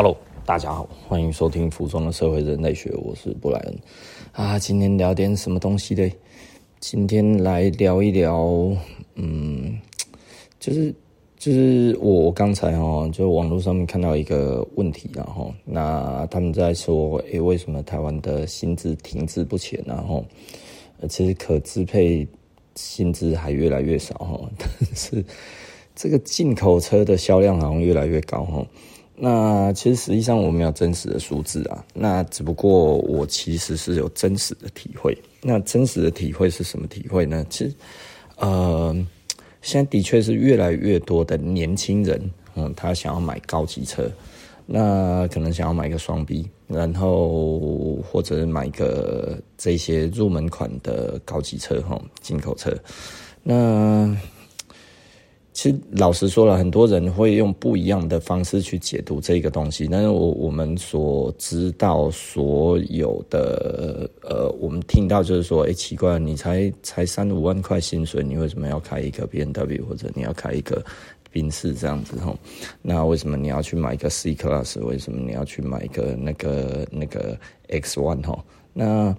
Hello，大家好，欢迎收听《服装的社会人类学》，我是布莱恩啊。今天聊点什么东西嘞？今天来聊一聊，嗯，就是就是我刚才哦，就网络上面看到一个问题，然后那他们在说，诶，为什么台湾的薪资停滞不前？然后其实可支配薪资还越来越少哈，但是这个进口车的销量好像越来越高哈。那其实实际上我没有真实的数字啊，那只不过我其实是有真实的体会。那真实的体会是什么体会呢？其实，呃，现在的确是越来越多的年轻人，嗯，他想要买高级车，那可能想要买个双 B，然后或者买个这些入门款的高级车，哈，进口车，那。其实老实说了，很多人会用不一样的方式去解读这个东西。但是我我们所知道所有的呃，我们听到就是说，哎，奇怪，你才才三五万块薪水，你为什么要开一个 B N W 或者你要开一个宾士这样子吼？那为什么你要去买一个 C Class？为什么你要去买一个那个那个 X One 吼？那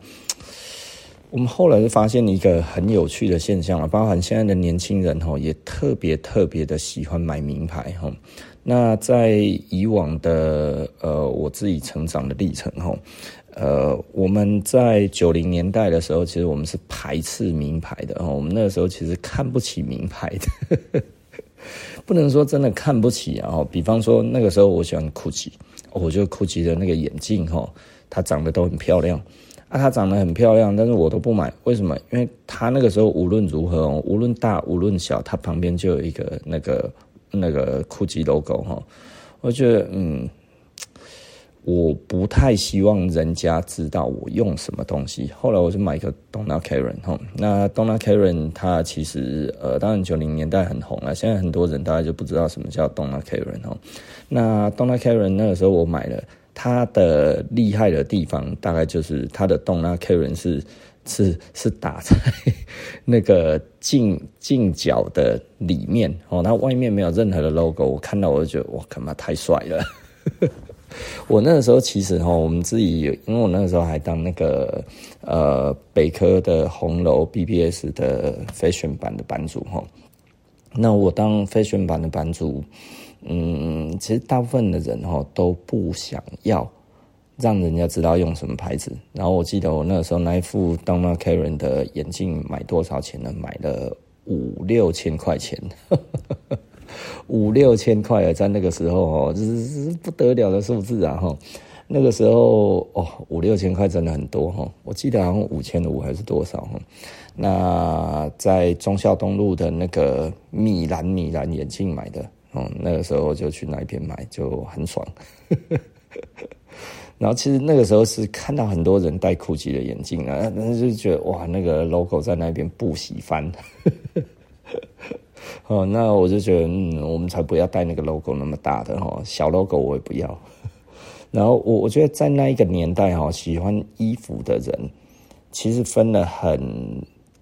我们后来就发现一个很有趣的现象了，包含现在的年轻人哈，也特别特别的喜欢买名牌哈。那在以往的呃，我自己成长的历程哈，呃，我们在九零年代的时候，其实我们是排斥名牌的哈。我们那个时候其实看不起名牌的，不能说真的看不起啊。比方说那个时候我喜欢 Gucci，我觉得 Gucci 的那个眼镜哈，它长得都很漂亮。啊，它长得很漂亮，但是我都不买。为什么？因为它那个时候无论如何，无论大无论小，它旁边就有一个那个那个 GUCCI logo 哈。我觉得，嗯，我不太希望人家知道我用什么东西。后来我就买一个 Donna Karen 哈。那 Donna Karen 它其实呃，当然九零年代很红了，现在很多人大概就不知道什么叫 Donna Karen 哈。那 Donna Karen 那个时候我买了。它的厉害的地方，大概就是它的 Donna Karan 是是是打在那个镜镜脚的里面哦，它外面没有任何的 logo。我看到我就觉得哇，他妈太帅了！我那个时候其实哈，我们自己有，因为我那个时候还当那个呃北科的红楼 BBS 的 fashion 版的版主哈。那我当 fashion 版的版主。嗯，其实大部分的人哈都不想要让人家知道用什么牌子。然后我记得我那个时候那一副 Donna Karen 的眼镜买多少钱呢？买了五六千块钱，五六千块啊，在那个时候哦，这是不得了的数字啊哈。那个时候哦，五六千块真的很多哈。我记得好像五千五还是多少哈。那在忠孝东路的那个米兰米兰眼镜买的。嗯，那个时候就去那边买，就很爽。然后其实那个时候是看到很多人戴 GUCCI 的眼镜啊，但是就觉得哇，那个 logo 在那边不喜欢。哦，那我就觉得，嗯，我们才不要戴那个 logo 那么大的哈，小 logo 我也不要。然后我我觉得在那一个年代哈，喜欢衣服的人其实分了很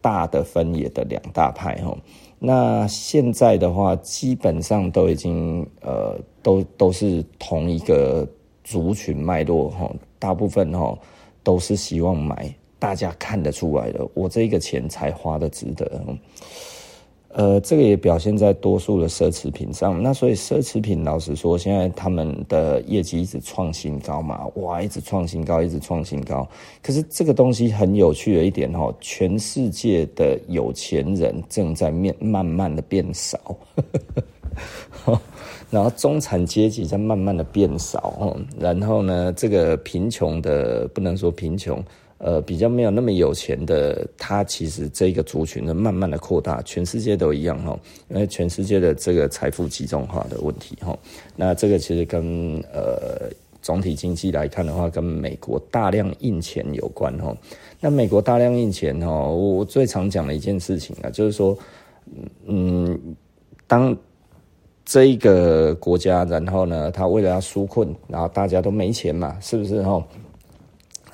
大的分野的两大派哈。那现在的话，基本上都已经呃，都都是同一个族群脉络哈，大部分哈都是希望买大家看得出来的，我这个钱才花得值得。呃，这个也表现在多数的奢侈品上。那所以奢侈品，老实说，现在他们的业绩一直创新高嘛，哇，一直创新高，一直创新高。可是这个东西很有趣的一点哈，全世界的有钱人正在面慢慢的变少，然后中产阶级在慢慢的变少，然后呢，这个贫穷的不能说贫穷。呃，比较没有那么有钱的，他其实这个族群呢，慢慢的扩大，全世界都一样哈，因为全世界的这个财富集中化的问题哈。那这个其实跟呃总体经济来看的话，跟美国大量印钱有关哈。那美国大量印钱哈，我最常讲的一件事情啊，就是说，嗯，当这一个国家，然后呢，他为了要纾困，然后大家都没钱嘛，是不是哈？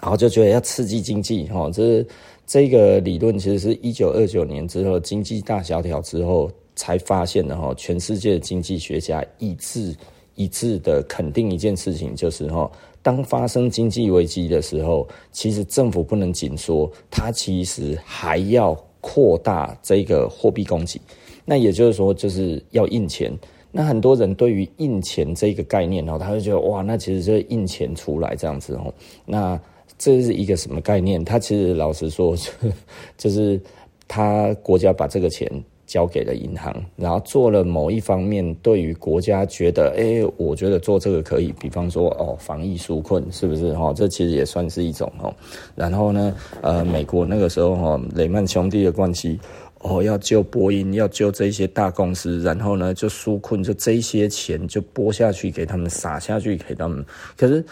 然后就觉得要刺激经济，哈，这是这个理论其实是一九二九年之后经济大萧条之后才发现的，哈，全世界的经济学家一致一致的肯定一件事情，就是哈，当发生经济危机的时候，其实政府不能紧缩，它其实还要扩大这个货币供给。那也就是说，就是要印钱。那很多人对于印钱这个概念哦，他会觉得哇，那其实就是印钱出来这样子哦。那这是一个什么概念？他其实老实说，就是他国家把这个钱交给了银行，然后做了某一方面，对于国家觉得，哎，我觉得做这个可以，比方说哦，防疫纾困是不是？哈，这其实也算是一种哦。然后呢，呃，美国那个时候哈，雷曼兄弟的关系，哦，要救波音，要救这些大公司，然后呢，就纾困，就这些钱就拨下去给他们，撒下去给他们。可是，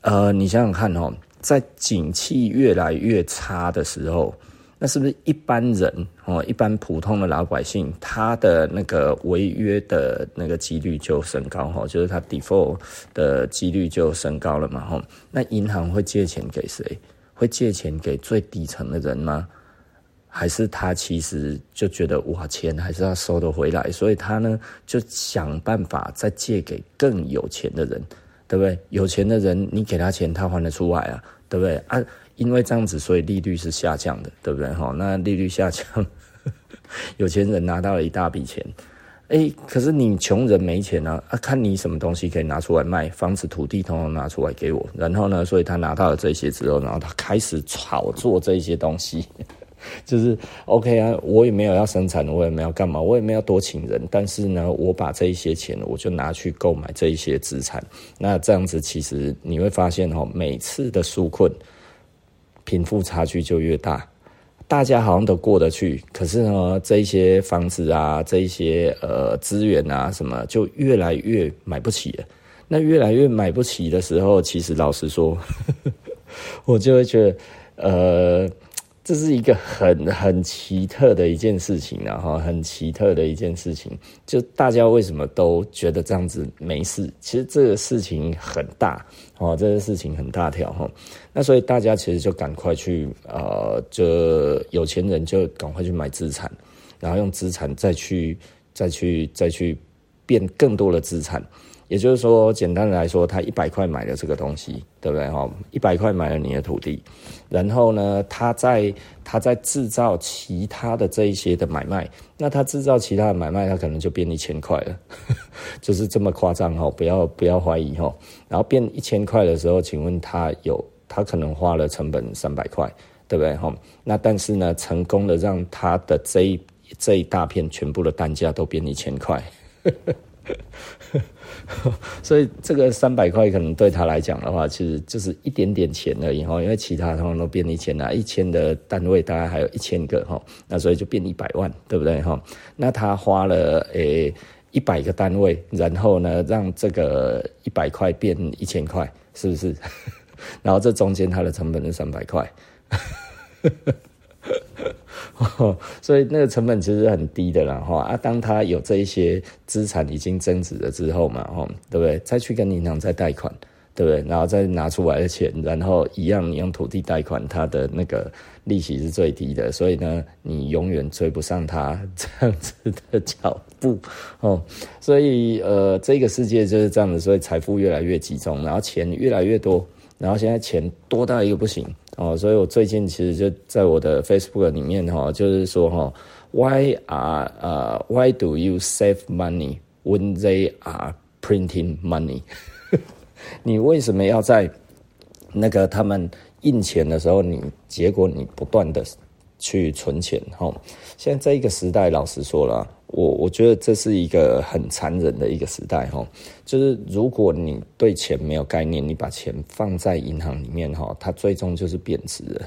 呃，你想想看哦，在景气越来越差的时候。那是不是一般人哦，一般普通的老百姓，他的那个违约的那个几率就升高哈，就是他 default 的几率就升高了嘛哈。那银行会借钱给谁？会借钱给最底层的人吗？还是他其实就觉得哇，钱还是要收得回来，所以他呢就想办法再借给更有钱的人，对不对？有钱的人，你给他钱，他还得出来啊，对不对啊？因为这样子，所以利率是下降的，对不对？哈，那利率下降，有钱人拿到了一大笔钱，哎，可是你穷人没钱啊，啊，看你什么东西可以拿出来卖，房子、土地，统统拿出来给我。然后呢，所以他拿到了这些之后，然后他开始炒作这些东西，就是 OK 啊，我也没有要生产，我也没有干嘛，我也没有多请人，但是呢，我把这一些钱，我就拿去购买这一些资产。那这样子，其实你会发现，哈，每次的纾困。贫富差距就越大，大家好像都过得去，可是呢，这一些房子啊，这一些呃资源啊，什么就越来越买不起了。那越来越买不起的时候，其实老实说，我就会觉得，呃。这是一个很很奇特的一件事情，然后很奇特的一件事情，就大家为什么都觉得这样子没事？其实这个事情很大哦，这个事情很大条哈。那所以大家其实就赶快去呃，就有钱人就赶快去买资产，然后用资产再去再去再去变更多的资产。也就是说，简单的来说，他一百块买了这个东西，对不对？哈，一百块买了你的土地，然后呢，他在他在制造其他的这一些的买卖，那他制造其他的买卖，他可能就变一千块了，就是这么夸张哈！不要不要怀疑哈。然后变一千块的时候，请问他有他可能花了成本三百块，对不对？哈，那但是呢，成功的让他的这一这一大片全部的单价都变一千块。所以这个三百块可能对他来讲的话，其实就是一点点钱而已哈，因为其他通常都变一千啊，一千的单位大概还有一千个哈，那所以就变一百万，对不对哈？那他花了诶一百个单位，然后呢让这个一百块变一千块，是不是？然后这中间它的成本是三百块。所以那个成本其实很低的啦，哈啊，当他有这一些资产已经增值了之后嘛，哈，对不对？再去跟银行再贷款，对不对？然后再拿出来的钱，然后一样你用土地贷款，它的那个利息是最低的，所以呢，你永远追不上它这样子的脚步，哦，所以呃，这个世界就是这样子，所以财富越来越集中，然后钱越来越多，然后现在钱多到一个不行。哦，所以我最近其实就在我的 Facebook 里面哈，就是说哈，Why are 呃 Why do you save money when they are printing money？你为什么要在那个他们印钱的时候，你结果你不断的去存钱哈？现在这一个时代，老实说了。我我觉得这是一个很残忍的一个时代哈，就是如果你对钱没有概念，你把钱放在银行里面哈，它最终就是贬值了，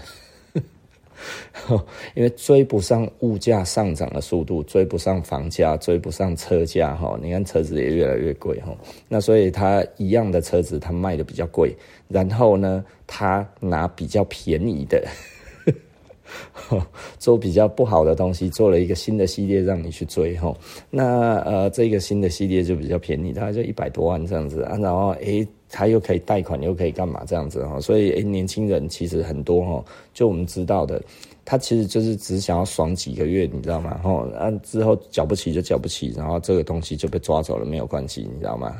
因为追不上物价上涨的速度，追不上房价，追不上车价哈，你看车子也越来越贵哈，那所以它一样的车子它卖的比较贵，然后呢，它拿比较便宜的。做比较不好的东西，做了一个新的系列让你去追哈。那呃，这个新的系列就比较便宜，大概就一百多万这样子。然后诶，他又可以贷款，又可以干嘛这样子哈。所以诶，年轻人其实很多哈，就我们知道的，他其实就是只想要爽几个月，你知道吗？哈，啊之后缴不起就缴不起，然后这个东西就被抓走了，没有关系，你知道吗？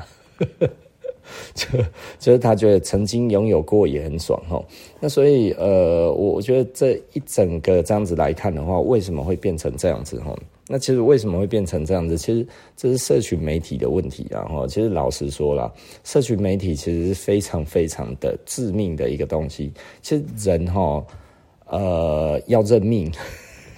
就 就是他觉得曾经拥有过也很爽哈。那所以呃，我我觉得这一整个这样子来看的话，为什么会变成这样子哈？那其实为什么会变成这样子？其实这是社群媒体的问题啊！哈，其实老实说啦，社群媒体其实是非常非常的致命的一个东西。其实人哈，呃，要认命，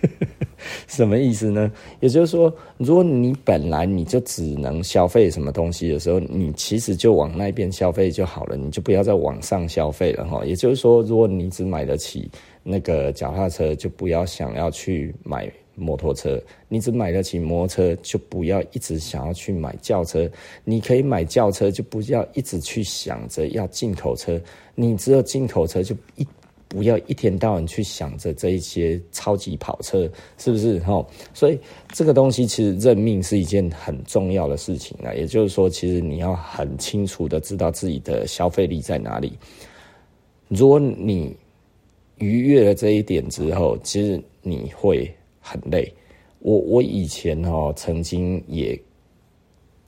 什么意思呢？也就是说，如果你本来你就只能消费什么东西的时候，你其实就往那边消费就好了，你就不要再往上消费了哈。也就是说，如果你只买得起那个脚踏车，就不要想要去买。摩托车，你只买得起摩托车，就不要一直想要去买轿车。你可以买轿车，就不要一直去想着要进口车。你只有进口车，就一不要一天到晚去想着这一些超级跑车，是不是？哈，所以这个东西其实认命是一件很重要的事情啊。也就是说，其实你要很清楚的知道自己的消费力在哪里。如果你逾越了这一点之后，其实你会。很累，我我以前哈曾经也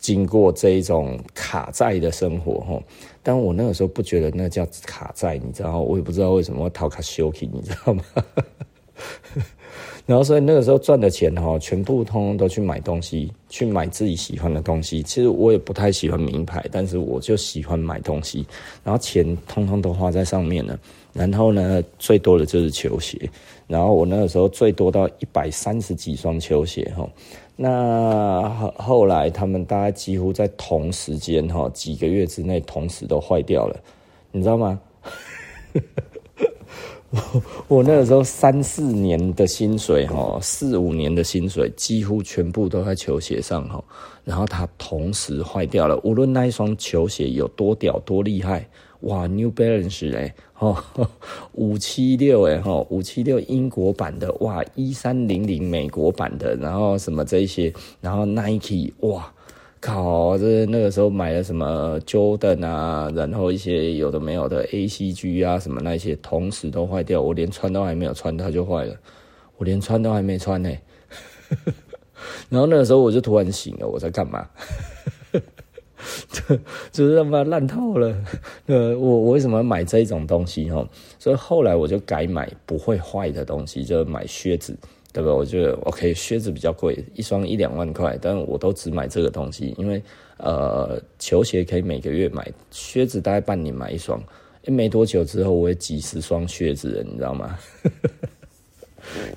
经过这一种卡债的生活哈，但我那个时候不觉得那叫卡债，你知道，我也不知道为什么要讨卡休息，你知道吗？然后所以那个时候赚的钱哈，全部通通都去买东西，去买自己喜欢的东西。其实我也不太喜欢名牌，但是我就喜欢买东西，然后钱通通都花在上面了。然后呢，最多的就是球鞋。然后我那个时候最多到一百三十几双球鞋哈。那后后来他们大概几乎在同时间哈，几个月之内同时都坏掉了，你知道吗？我那个时候三四年的薪水哈，四五年的薪水几乎全部都在球鞋上哈。然后它同时坏掉了，无论那一双球鞋有多屌多厉害。哇，New Balance 哎，吼 五七六哎，吼五七六英国版的，哇一三零零美国版的，然后什么这些，然后 Nike，哇靠，这那个时候买了什么 Jordan 啊，然后一些有的没有的 ACG 啊，什么那些，同时都坏掉，我连穿都还没有穿，它就坏了，我连穿都还没穿呢，然后那个时候我就突然醒了，我在干嘛？就 就是他妈烂透了，呃，我我为什么要买这一种东西哈？所以后来我就改买不会坏的东西，就买靴子，对吧？我觉得 OK，靴子比较贵，一双一两万块，但我都只买这个东西，因为呃，球鞋可以每个月买，靴子大概半年买一双，没多久之后我也几十双靴子了，你知道吗？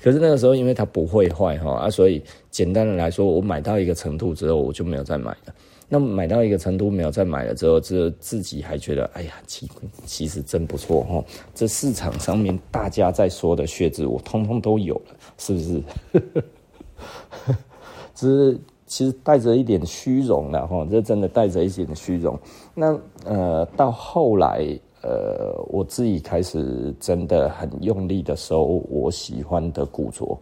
可是那个时候因为它不会坏哈啊，所以简单的来说，我买到一个程度之后，我就没有再买了。那买到一个程度没有再买了之后，这自己还觉得，哎呀，其其实真不错哈。这市场上面大家在说的靴子，我通通都有了，是不是？只是其实带着一点虚荣了哈，这真的带着一点虚荣。那呃，到后来呃，我自己开始真的很用力的收我喜欢的古着。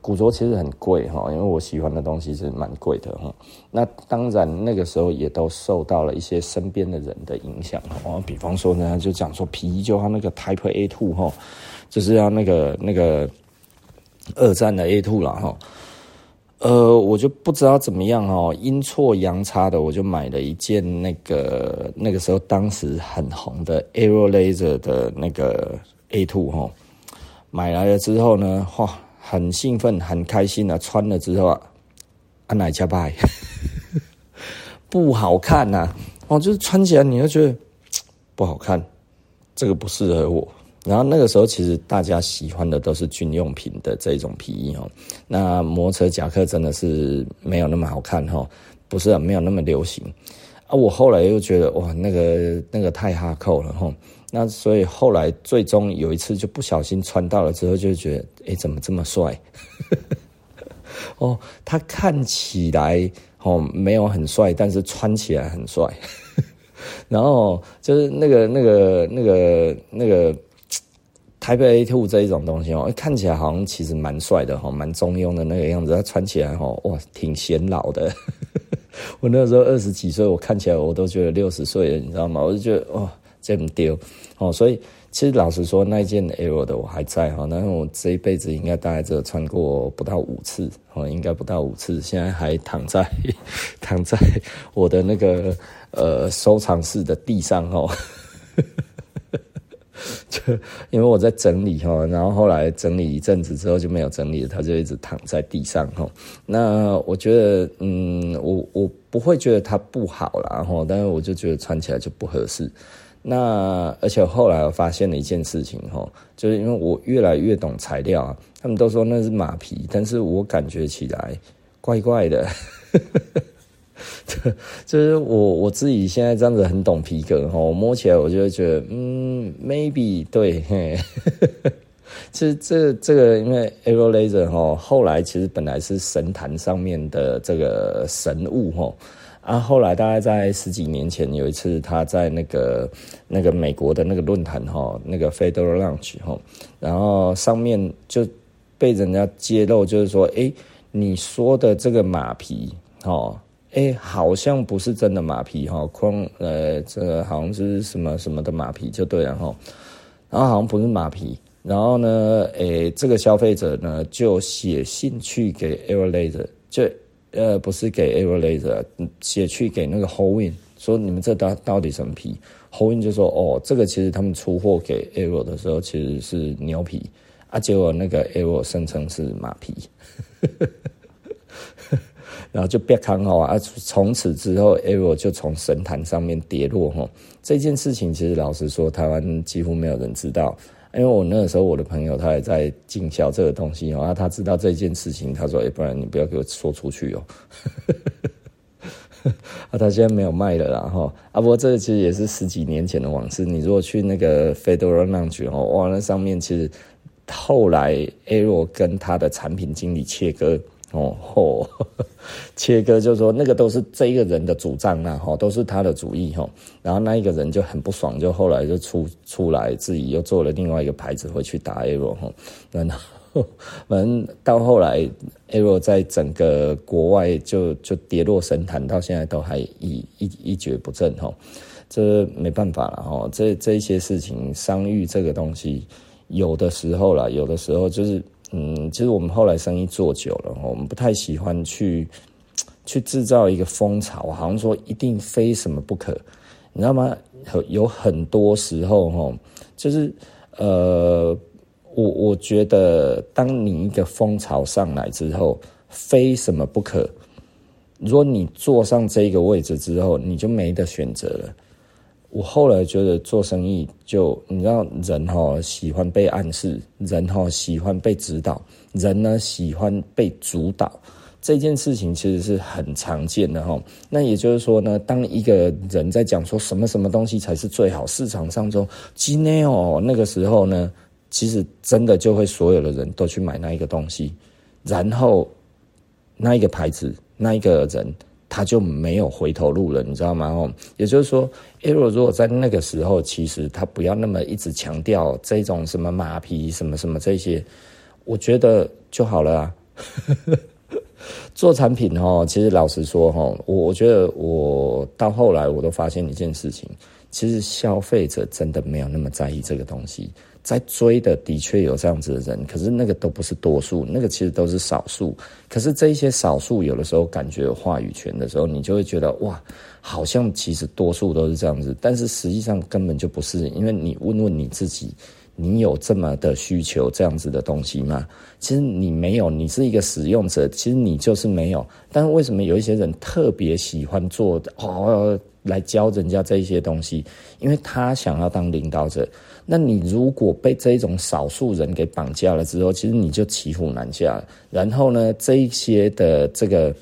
古着其实很贵哈，因为我喜欢的东西是蛮贵的哈。那当然那个时候也都受到了一些身边的人的影响哈。比方说呢，就讲说皮衣就要那个 Type A Two 哈，就是要那个那个二战的 A Two 了哈。呃，我就不知道怎么样哦，阴错阳差的我就买了一件那个那个时候当时很红的 Aero Laser 的那个 A Two 哈。买来了之后呢，哇。很兴奋，很开心啊！穿了之后啊，安奶加拜，不好看呐、啊！哦，就是穿起来你就觉得不好看，这个不适合我。然后那个时候其实大家喜欢的都是军用品的这种皮衣哦。那摩托车夹克真的是没有那么好看哈，不是没有那么流行啊。我后来又觉得哇，那个那个太哈扣了哈。那所以后来最终有一次就不小心穿到了之后，就觉得哎、怎么这么帅？哦，他看起来哦没有很帅，但是穿起来很帅。然后就是那个那个那个那个台北 A two 这一种东西哦，看起来好像其实蛮帅的哈，蛮中庸的那个样子。它穿起来哦，哇，挺显老的。我那时候二十几岁，我看起来我都觉得六十岁了，你知道吗？我就觉得哦。这么丢哦，所以其实老实说，那件 Aero 的我还在哈，那我这一辈子应该大概只有穿过不到五次哦，应该不到五次，现在还躺在 躺在我的那个呃收藏室的地上哈。就因为我在整理哈，然后后来整理一阵子之后就没有整理了，它就一直躺在地上哈。那我觉得，嗯，我我不会觉得它不好啦哈，但是我就觉得穿起来就不合适。那而且后来我发现了一件事情哈，就是因为我越来越懂材料啊，他们都说那是马皮，但是我感觉起来怪怪的。就是我我自己现在这样子很懂皮革哈，我摸起来我就会觉得嗯，maybe 对，嘿，其实这这个因为 Aero Laser 哈，后来其实本来是神坛上面的这个神物哈，啊，后来大概在十几年前有一次他在那个那个美国的那个论坛哈，那个 Federal Launch 哈，然后上面就被人家揭露，就是说，哎，你说的这个马皮哈。哎，好像不是真的马皮哈，框呃，这好像是什么什么的马皮就对了哈，然后好像不是马皮，然后呢，哎，这个消费者呢就写信去给 Aero Laser，就呃不是给 Aero Laser，写去给那个 Hollwin 说你们这到到底什么皮？Hollwin 就说哦，这个其实他们出货给 Aero 的时候其实是牛皮啊，结果那个 Aero 声称是马皮。然后就别看好啊！从此之后，Aero 就从神坛上面跌落哈。这件事情其实老实说，台湾几乎没有人知道。因为我那个时候我的朋友他也在经销这个东西哦，他知道这件事情，他说：“哎，不然你不要给我说出去哦。”啊，他现在没有卖了啦哈。啊，不过这个其实也是十几年前的往事。你如果去那个 Federal Lounge 哦，哇，那上面其实后来 Aero 跟他的产品经理切割。哦吼，切割就是说那个都是这一个人的主张啦，哈，都是他的主意哈。然后那一个人就很不爽，就后来就出出来自己又做了另外一个牌子回去打 Aero 哈。然后 反正到后来 Aero 在整个国外就就跌落神坛，到现在都还一一一蹶不振哈。这没办法了哈，这这些事情商誉这个东西，有的时候啦，有的时候就是。嗯，其实我们后来生意做久了，我们不太喜欢去去制造一个风潮，好像说一定非什么不可，你知道吗？有有很多时候，哈，就是呃，我我觉得，当你一个风潮上来之后，非什么不可，如果你坐上这个位置之后，你就没得选择了。我后来觉得做生意就你知道人哈喜欢被暗示，人哈喜欢被指导，人呢喜欢被主导，这件事情其实是很常见的哈。那也就是说呢，当一个人在讲说什么什么东西才是最好，市场上中今天哦那个时候呢，其实真的就会所有的人都去买那一个东西，然后那一个牌子那一个人。他就没有回头路了，你知道吗？哦，也就是说如果在那个时候，其实他不要那么一直强调这种什么马匹、什么什么这些，我觉得就好了啊。做产品哦，其实老实说哦，我我觉得我到后来我都发现一件事情，其实消费者真的没有那么在意这个东西。在追的的确有这样子的人，可是那个都不是多数，那个其实都是少数。可是这一些少数有的时候感觉有话语权的时候，你就会觉得哇，好像其实多数都是这样子，但是实际上根本就不是。因为你问问你自己，你有这么的需求这样子的东西吗？其实你没有，你是一个使用者，其实你就是没有。但是为什么有一些人特别喜欢做哦，来教人家这一些东西？因为他想要当领导者。那你如果被这种少数人给绑架了之后，其实你就骑虎难下。然后呢，这一些的这个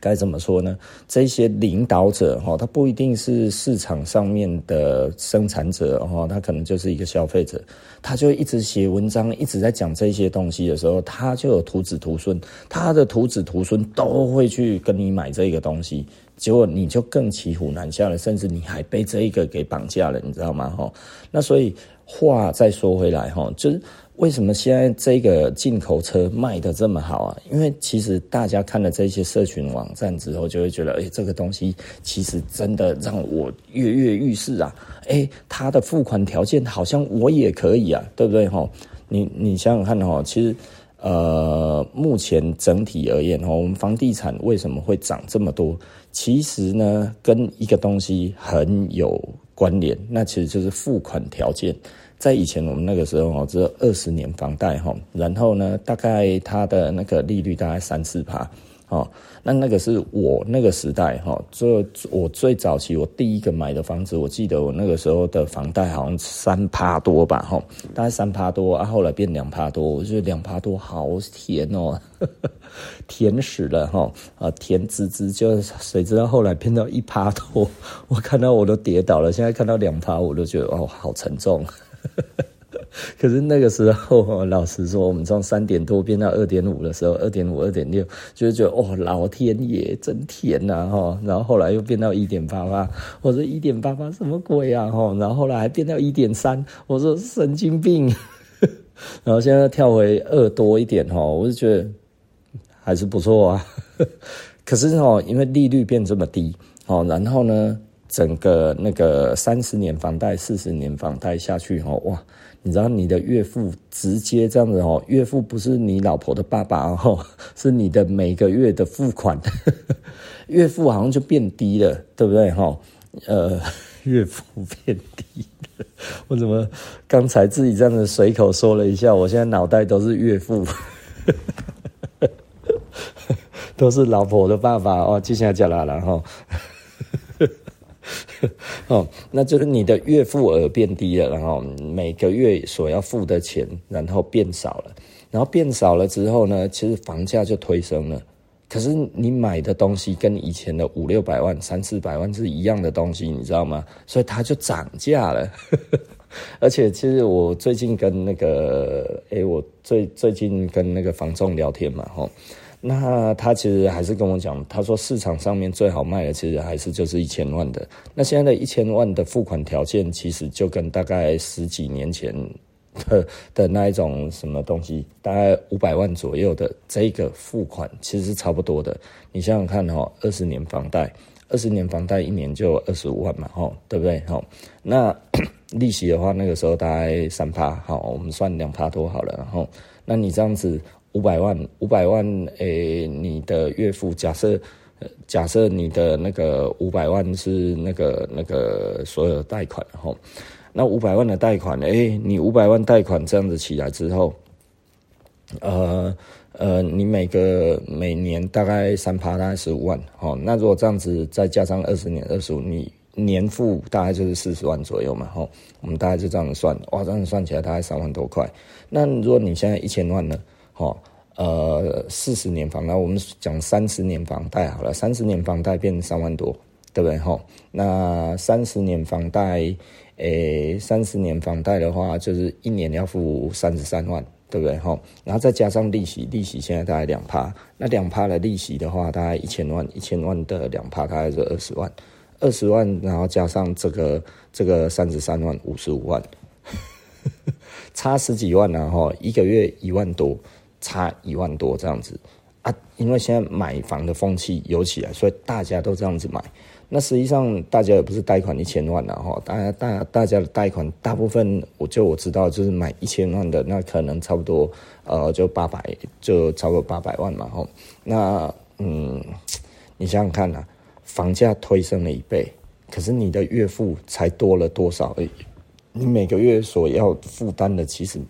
该怎么说呢？这些领导者哈，他不一定是市场上面的生产者哈，他可能就是一个消费者，他就一直写文章，一直在讲这些东西的时候，他就有徒子徒孙，他的徒子徒孙都会去跟你买这个东西。结果你就更骑虎难下了，甚至你还被这一个给绑架了，你知道吗？哈，那所以话再说回来，哈，就是为什么现在这个进口车卖得这么好啊？因为其实大家看了这些社群网站之后，就会觉得，哎，这个东西其实真的让我跃跃欲试啊！哎，它的付款条件好像我也可以啊，对不对？哈，你你想想看，哈，其实。呃，目前整体而言，我们房地产为什么会涨这么多？其实呢，跟一个东西很有关联，那其实就是付款条件。在以前我们那个时候哦，只有二十年房贷哈，然后呢，大概它的那个利率大概三四趴。哦，那那个是我那个时代哈，这我最早期我第一个买的房子，我记得我那个时候的房贷好像三趴多吧，哈，大概三趴多啊，后来变两趴多，我觉得两趴多好甜哦，甜死了哈，啊甜滋滋，就谁知道后来变到一趴多，我看到我都跌倒了，现在看到两趴我都觉得哦好沉重。可是那个时候，老实说，我们从三点多变到二点五的时候，二点五、二点六，就觉得哦，老天爷真甜呐哈！然后后来又变到一点八八，我说一点八八什么鬼啊哈！然后后来还变到一点三，我说神经病。然后现在跳回二多一点哈，我就觉得还是不错啊。可是哈，因为利率变这么低，哦，然后呢，整个那个三十年房贷、四十年房贷下去哈，哇！你知道你的岳父直接这样子哦，岳父不是你老婆的爸爸哦，是你的每个月的付款，岳父好像就变低了，对不对哈？呃，岳父变低，我怎么刚才自己这样子随口说了一下，我现在脑袋都是岳父，都是老婆的爸爸哦，接下来讲了啦哈。哦，那就是你的月付额变低了，然后每个月所要付的钱，然后变少了，然后变少了之后呢，其实房价就推升了。可是你买的东西跟以前的五六百万、三四百万是一样的东西，你知道吗？所以它就涨价了。而且，其实我最近跟那个，哎，我最最近跟那个房仲聊天嘛，吼。那他其实还是跟我讲，他说市场上面最好卖的其实还是就是一千万的。那现在的一千万的付款条件，其实就跟大概十几年前的的那一种什么东西，大概五百万左右的这个付款，其实是差不多的。你想想看哈，二十年房贷，二十年房贷一年就二十五万嘛，吼，对不对？吼，那 利息的话，那个时候大概三趴，好，我们算两趴多好了，然后，那你这样子。五百万，五百万，诶、你的月付假设，假设你的那个五百万是那个那个所有贷款，吼，那五百万的贷款，诶、你五百万贷款这样子起来之后，呃呃，你每个每年大概三趴，大概十五万，吼，那如果这样子再加上二十年二十五，你年付大概就是四十万左右嘛，吼，我们大概就这样子算，哇，这样子算起来大概三万多块。那如果你现在一千万呢？好，呃，四十年房，那我们讲三十年房贷好了，三十年房贷变三万多，对不对？哈，那三十年房贷，诶、三十年房贷的话，就是一年要付三十三万，对不对？哈，然后再加上利息，利息现在大概两趴，那两趴的利息的话，大概一千万，一千万的两趴大概是二十万，二十万，然后加上这个这个三十三万，五十五万，差十几万呢，哈，一个月一万多。差一万多这样子啊，因为现在买房的风气有起来，所以大家都这样子买。那实际上大家也不是贷款一千万了哈，大家大大家的贷款大部分，我就我知道就是买一千万的，那可能差不多呃就八百，就超过八百万嘛哈。那嗯，你想想看啊，房价推升了一倍，可是你的月付才多了多少而已？你每个月所要负担的其实。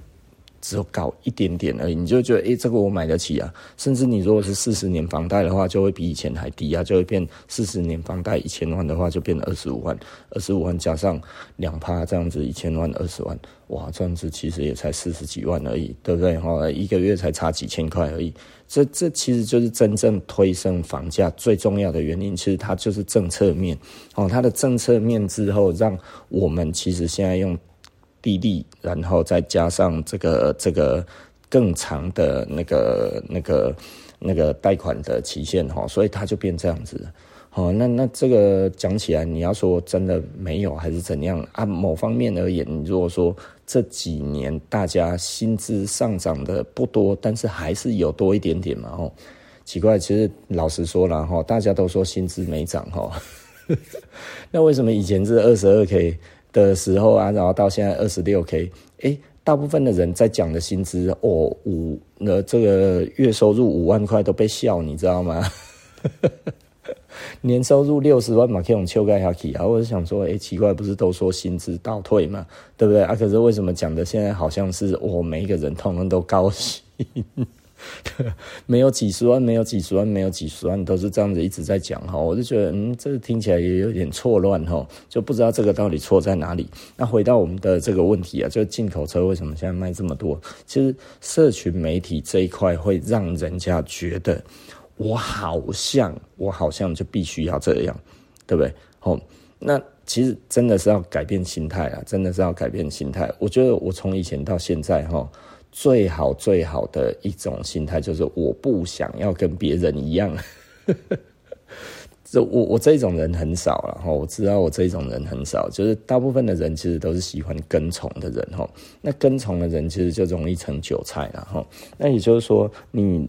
只有高一点点而已，你就觉得，诶、这个我买得起啊。甚至你如果是四十年房贷的话，就会比以前还低啊，就会变四十年房贷一千万的话，就变二十五万，二十五万加上两趴这样子，一千万二十万，哇，这样子其实也才四十几万而已，对不对？哈，一个月才差几千块而已。这这其实就是真正推升房价最重要的原因，其实它就是政策面哦，它的政策面之后，让我们其实现在用。利率，然后再加上这个这个更长的那个那个那个贷款的期限哈，所以它就变这样子。好，那那这个讲起来，你要说真的没有还是怎样啊？某方面而言，你如果说这几年大家薪资上涨的不多，但是还是有多一点点嘛？哦，奇怪，其实老实说了哈，大家都说薪资没涨哈，那为什么以前是二十二 K？的时候啊，然后到现在二十六 K，哎，大部分的人在讲的薪资哦五那这个月收入五万块都被笑，你知道吗？年收入六十万嘛，可以用秋盖下去啊！我就想说，哎、奇怪，不是都说薪资倒退嘛，对不对啊？可是为什么讲的现在好像是我、每一个人通通都高兴？没有几十万，没有几十万，没有几十万，都是这样子一直在讲哈。我就觉得，嗯，这听起来也有点错乱哈，就不知道这个到底错在哪里。那回到我们的这个问题啊，就进口车为什么现在卖这么多？其实社群媒体这一块会让人家觉得。我好像，我好像就必须要这样，对不对？哦，那其实真的是要改变心态啊，真的是要改变心态。我觉得我从以前到现在，哈，最好最好的一种心态就是我不想要跟别人一样。这我我这种人很少了哈，我知道我这种人很少，就是大部分的人其实都是喜欢跟从的人哈。那跟从的人其实就容易成韭菜了哈。那也就是说你，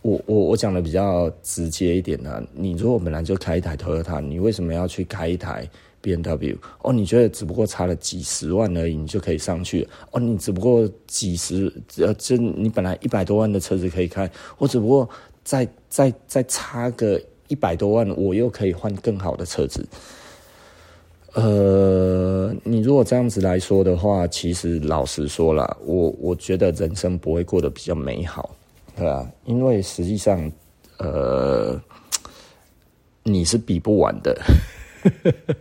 我我我讲的比较直接一点呢，你如果本来就开一台 Toyota，你为什么要去开一台 BMW？哦，你觉得只不过差了几十万而已，你就可以上去？哦，你只不过几十呃，就你本来一百多万的车子可以开，我只不过再再再差个。一百多万，我又可以换更好的车子。呃，你如果这样子来说的话，其实老实说啦，我我觉得人生不会过得比较美好，对吧？因为实际上，呃，你是比不完的。呵呵呵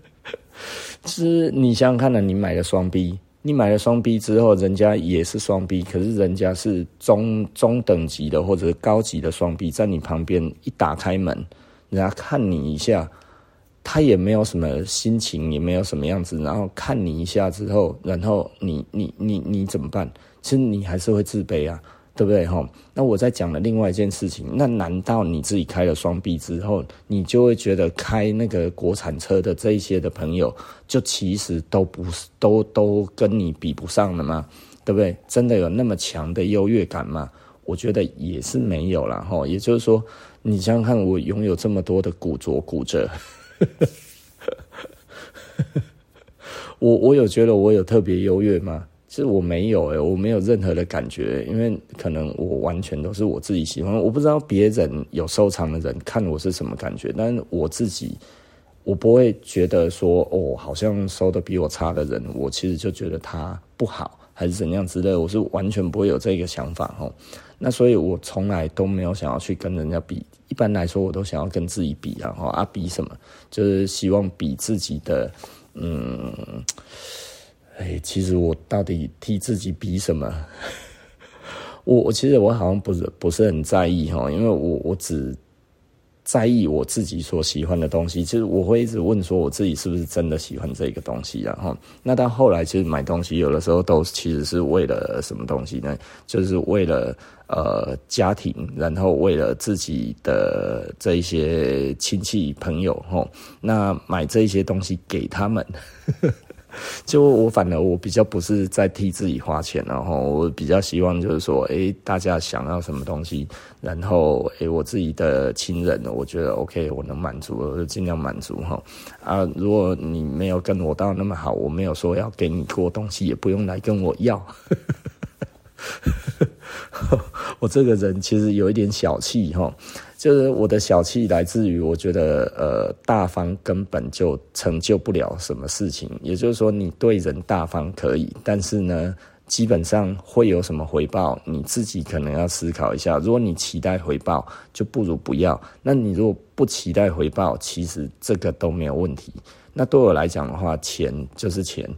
是，你想想看呢，你买了双 B。你买了双 B 之后，人家也是双 B，可是人家是中中等级的或者高级的双 B，在你旁边一打开门，人家看你一下，他也没有什么心情，也没有什么样子，然后看你一下之后，然后你你你你怎么办？其实你还是会自卑啊。对不对哈？那我在讲了另外一件事情，那难道你自己开了双 B 之后，你就会觉得开那个国产车的这一些的朋友，就其实都不是都都跟你比不上了吗？对不对？真的有那么强的优越感吗？我觉得也是没有啦哈。也就是说，你想想看，我拥有这么多的古着骨折，我我有觉得我有特别优越吗？其实我没有诶、我没有任何的感觉，因为可能我完全都是我自己喜欢。我不知道别人有收藏的人看我是什么感觉，但是我自己，我不会觉得说哦，好像收的比我差的人，我其实就觉得他不好还是怎样之类的，我是完全不会有这个想法哦。那所以我从来都没有想要去跟人家比，一般来说我都想要跟自己比啊，啊比什么？就是希望比自己的，嗯。哎，其实我到底替自己比什么？我我其实我好像不是不是很在意哈，因为我我只在意我自己所喜欢的东西。其实我会一直问说，我自己是不是真的喜欢这个东西？然后，那到后来，其实买东西有的时候都其实是为了什么东西呢？就是为了呃家庭，然后为了自己的这一些亲戚朋友哈。那买这些东西给他们。就我反而我比较不是在替自己花钱，然后我比较希望就是说，诶，大家想要什么东西，然后诶，我自己的亲人，我觉得 OK，我能满足，我就尽量满足哈。啊，如果你没有跟我到那么好，我没有说要给你过东西，也不用来跟我要。我这个人其实有一点小气哈。就是我的小气来自于，我觉得呃大方根本就成就不了什么事情。也就是说，你对人大方可以，但是呢，基本上会有什么回报，你自己可能要思考一下。如果你期待回报，就不如不要。那你如果不期待回报，其实这个都没有问题。那对我来讲的话，钱就是钱，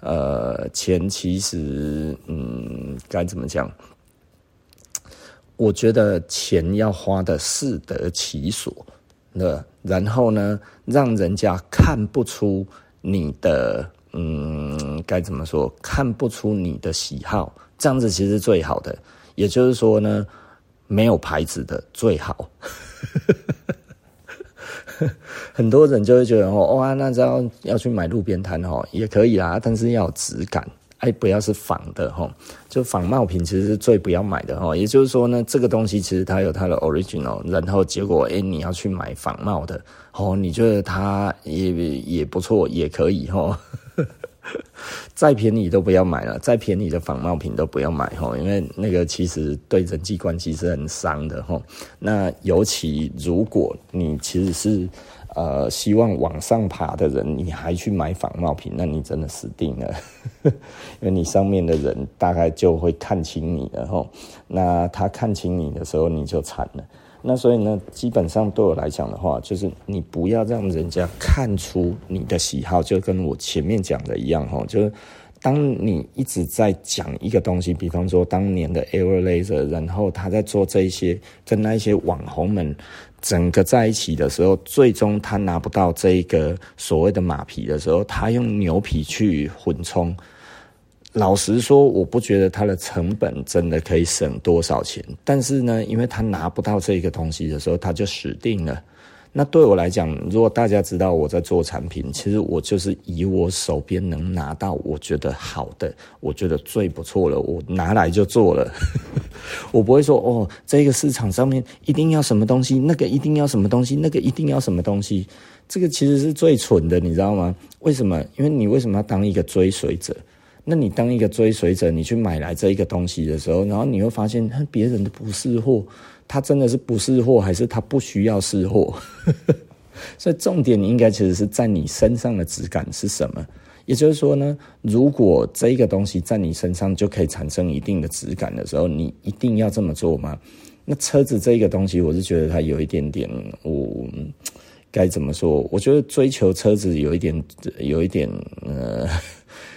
呃，钱其实嗯该怎么讲？我觉得钱要花得适得其所，那然后呢，让人家看不出你的，嗯，该怎么说？看不出你的喜好，这样子其实最好的。也就是说呢，没有牌子的最好。很多人就会觉得哦，哇，那只要要去买路边摊哦，也可以啦，但是要有质感。哎，不要是仿的哈，就仿冒品其实是最不要买的哈。也就是说呢，这个东西其实它有它的 original，然后结果哎，你要去买仿冒的哦，你觉得它也也不错，也可以哈。再便宜都不要买了，再便宜的仿冒品都不要买，因为那个其实对人际关系是很伤的。那尤其如果你其实是呃希望往上爬的人，你还去买仿冒品，那你真的死定了，因为你上面的人大概就会看清你了。那他看清你的时候，你就惨了。那所以呢，基本上对我来讲的话，就是你不要让人家看出你的喜好，就跟我前面讲的一样哈，就是当你一直在讲一个东西，比方说当年的 Air Laser，然后他在做这一些跟那一些网红们整个在一起的时候，最终他拿不到这一个所谓的马皮的时候，他用牛皮去混充。老实说，我不觉得它的成本真的可以省多少钱。但是呢，因为他拿不到这个东西的时候，他就死定了。那对我来讲，如果大家知道我在做产品，其实我就是以我手边能拿到我觉得好的，我觉得最不错了，我拿来就做了。我不会说哦，这个市场上面一定要什么东西，那个一定要什么东西，那个一定要什么东西。这个其实是最蠢的，你知道吗？为什么？因为你为什么要当一个追随者？那你当一个追随者，你去买来这一个东西的时候，然后你会发现，别人的不是货，他真的是不是货，还是他不需要是货？所以重点应该其实是在你身上的质感是什么？也就是说呢，如果这一个东西在你身上就可以产生一定的质感的时候，你一定要这么做吗？那车子这一个东西，我是觉得它有一点点，我该怎么说？我觉得追求车子有一点，有一点，呃。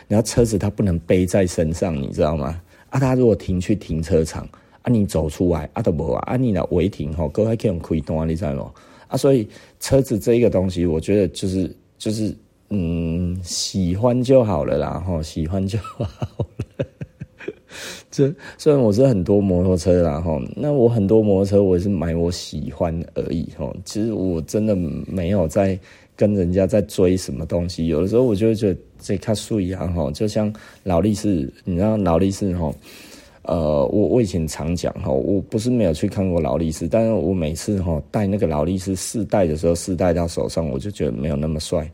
然后车子它不能背在身上，你知道吗？啊，他如果停去停车场，啊，你走出来，啊都无啊，啊你那违停吼，各位可以用开单，你知道吗？啊，所以车子这一个东西，我觉得就是就是嗯，喜欢就好了啦，吼，喜欢就好了。这虽然我是很多摩托车啦，吼，那我很多摩托车我也是买我喜欢而已，吼，其实我真的没有在跟人家在追什么东西，有的时候我就会觉得。这卡数一样哈，就像劳力士，你知道劳力士哈，呃，我我以前常讲哈，我不是没有去看过劳力士，但是我每次哈戴那个劳力士试戴的时候，试戴到手上，我就觉得没有那么帅。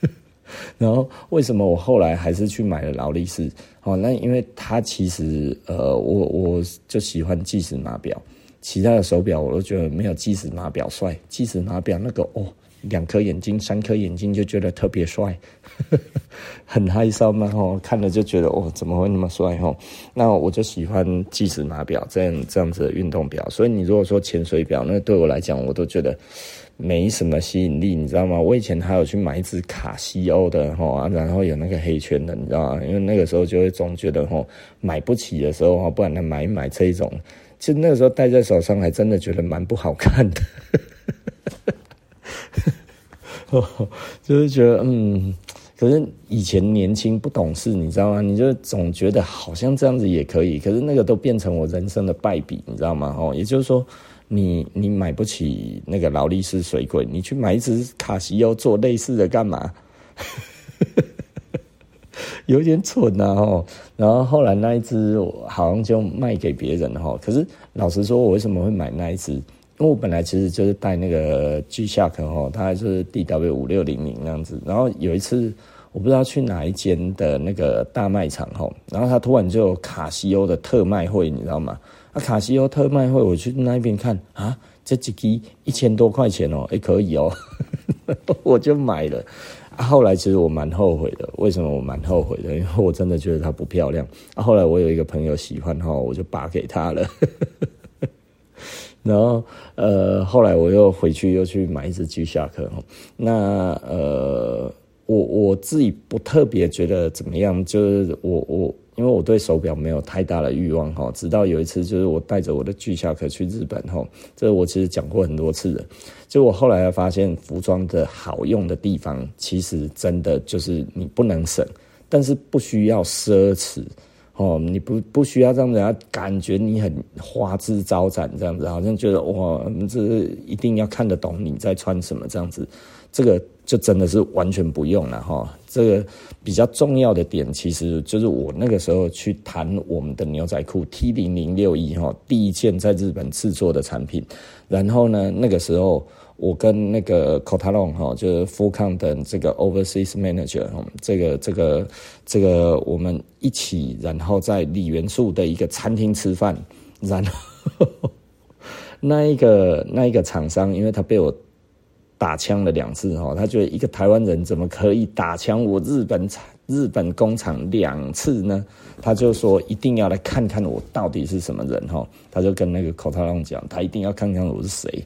然后为什么我后来还是去买了劳力士？哦，那因为它其实呃，我我就喜欢计时码表，其他的手表我都觉得没有计时码表帅，计时码表那个哦。两颗眼睛，三颗眼睛就觉得特别帅，很害臊嘛吼，看了就觉得哦，怎么会那么帅吼？那我就喜欢计时码表这样这样子的运动表。所以你如果说潜水表，那对我来讲，我都觉得没什么吸引力，你知道吗？我以前还有去买一只卡西欧的吼，然后有那个黑圈的，你知道吗？因为那个时候就会总觉得吼买不起的时候哈，不然他买一买这一种，其实那个时候戴在手上还真的觉得蛮不好看的。就是觉得，嗯，可是以前年轻不懂事，你知道吗？你就总觉得好像这样子也可以，可是那个都变成我人生的败笔，你知道吗？哦，也就是说，你你买不起那个劳力士水鬼，你去买一只卡西欧做类似的干嘛？有点蠢呐，哦。然后后来那一只好像就卖给别人哈。可是老实说，我为什么会买那一只？因为我本来其实就是带那个 G-Shock 哈，它还是 DW 五六零零那样子。然后有一次我不知道去哪一间的那个大卖场哈，然后它突然就有卡西欧的特卖会，你知道吗？啊，卡西欧特卖会，我去那边看啊，这几机一千多块钱哦，也可以哦，我就买了。啊，后来其实我蛮后悔的，为什么我蛮后悔的？因为我真的觉得它不漂亮。啊，后来我有一个朋友喜欢哈，我就拔给他了。然后，呃，后来我又回去又去买一只 G-Shock，那呃，我我自己不特别觉得怎么样，就是我我因为我对手表没有太大的欲望哈。直到有一次，就是我带着我的 G-Shock 去日本哈，这我其实讲过很多次的。就我后来发现，服装的好用的地方，其实真的就是你不能省，但是不需要奢侈。哦，你不不需要让人家感觉你很花枝招展这样子，好像觉得哇，这一定要看得懂你在穿什么这样子，这个就真的是完全不用了哈。这个比较重要的点，其实就是我那个时候去谈我们的牛仔裤 T 零零六一哈，第一件在日本制作的产品，然后呢，那个时候我跟那个 Kotalon 哈，就是 Fukan 的这个 Overseas Manager 哈，这个这个这个我们一起，然后在李元素的一个餐厅吃饭，然后 那一个那一个厂商，因为他被我打枪了两次哈，他觉得一个台湾人怎么可以打枪我日本厂日本工厂两次呢？他就说一定要来看看我到底是什么人哈，他就跟那个 Kotalon 讲，他一定要看看我是谁。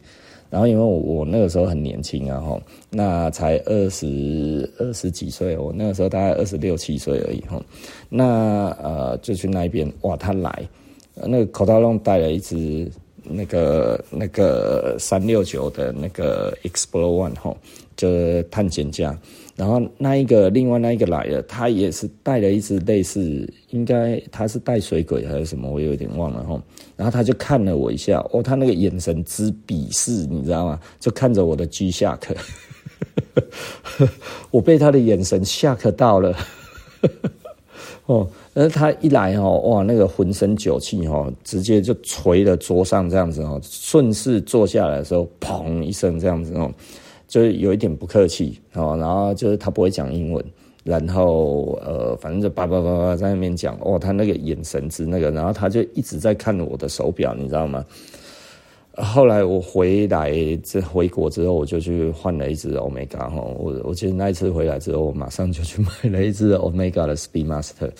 然后因为我我那个时候很年轻啊哈，那才二十二十几岁，我那个时候大概二十六七岁而已哈。那呃就去那边哇，他来那个口袋龙带了一只那个那个三六九的那个 Explore One 哈，就是探险家。然后那一个另外那一个来了，他也是带了一只类似，应该他是带水鬼还是什么，我有点忘了哈。然后他就看了我一下，哦，他那个眼神之鄙视，你知道吗？就看着我的 G-Shock，我被他的眼神吓到了。哦，而他一来哦，哇，那个浑身酒气哦，直接就捶了桌上这样子哦，顺势坐下来的时候，砰一声这样子哦。就有一点不客气哦，然后就是他不会讲英文，然后呃，反正就叭叭叭叭在那边讲哦，他那个眼神之那个，然后他就一直在看我的手表，你知道吗？后来我回来这回国之后，我就去换了一只 Omega 哈，我我记得那一次回来之后，我马上就去买了一只 Omega 的 Speedmaster。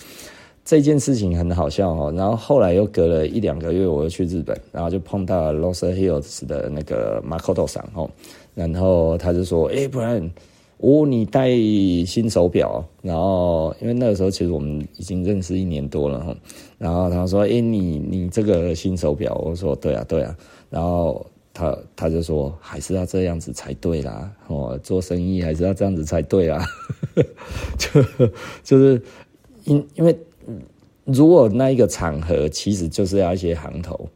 这件事情很好笑哈，然后后来又隔了一两个月，我又去日本，然后就碰到 Los Hills 的那个 Makoto 桑哈。然后他就说：“哎，不然我你戴新手表。”然后因为那个时候其实我们已经认识一年多了哈。然后他说：“哎，你你这个新手表？”我说：“对啊，对啊。”然后他他就说：“还是要这样子才对啦，哦，做生意还是要这样子才对啊。”就就是因因为如果那一个场合其实就是要一些行头，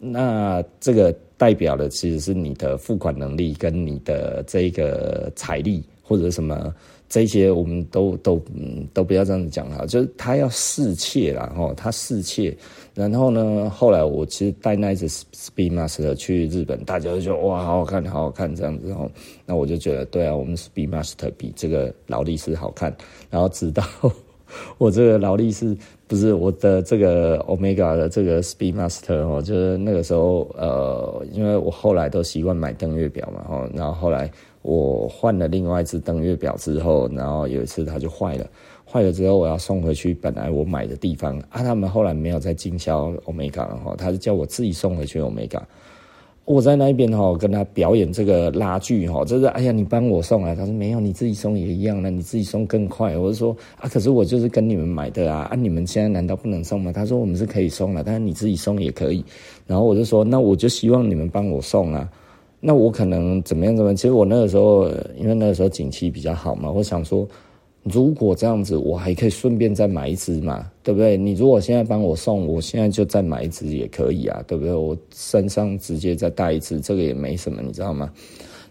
那这个。代表的其实是你的付款能力跟你的这个财力或者什么这些，我们都都嗯都不要这样子讲哈，就是他要侍妾啦哈，他侍妾。然后呢，后来我其实带那一只 Speedmaster 去日本，大家都说哇，好好看，好好看这样子哦。那我就觉得对啊，我们 Speedmaster 比这个劳力士好看。然后直到 我这个劳力士。不是我的这个 Omega 的这个 Speedmaster 哦，就是那个时候呃，因为我后来都习惯买登月表嘛，哈，然后后来我换了另外一只登月表之后，然后有一次它就坏了，坏了之后我要送回去本来我买的地方啊，他们后来没有再经销 Omega 了哈，他就叫我自己送回去 Omega。我在那边哈，跟他表演这个拉锯哈，就是哎呀，你帮我送啊，他说没有，你自己送也一样，那你自己送更快。我就说啊，可是我就是跟你们买的啊，啊，你们现在难道不能送吗？他说我们是可以送的，但是你自己送也可以。然后我就说，那我就希望你们帮我送啊，那我可能怎么样怎么样？其实我那个时候，因为那个时候景气比较好嘛，我想说。如果这样子，我还可以顺便再买一支嘛，对不对？你如果现在帮我送，我现在就再买一支也可以啊，对不对？我身上直接再带一支，这个也没什么，你知道吗？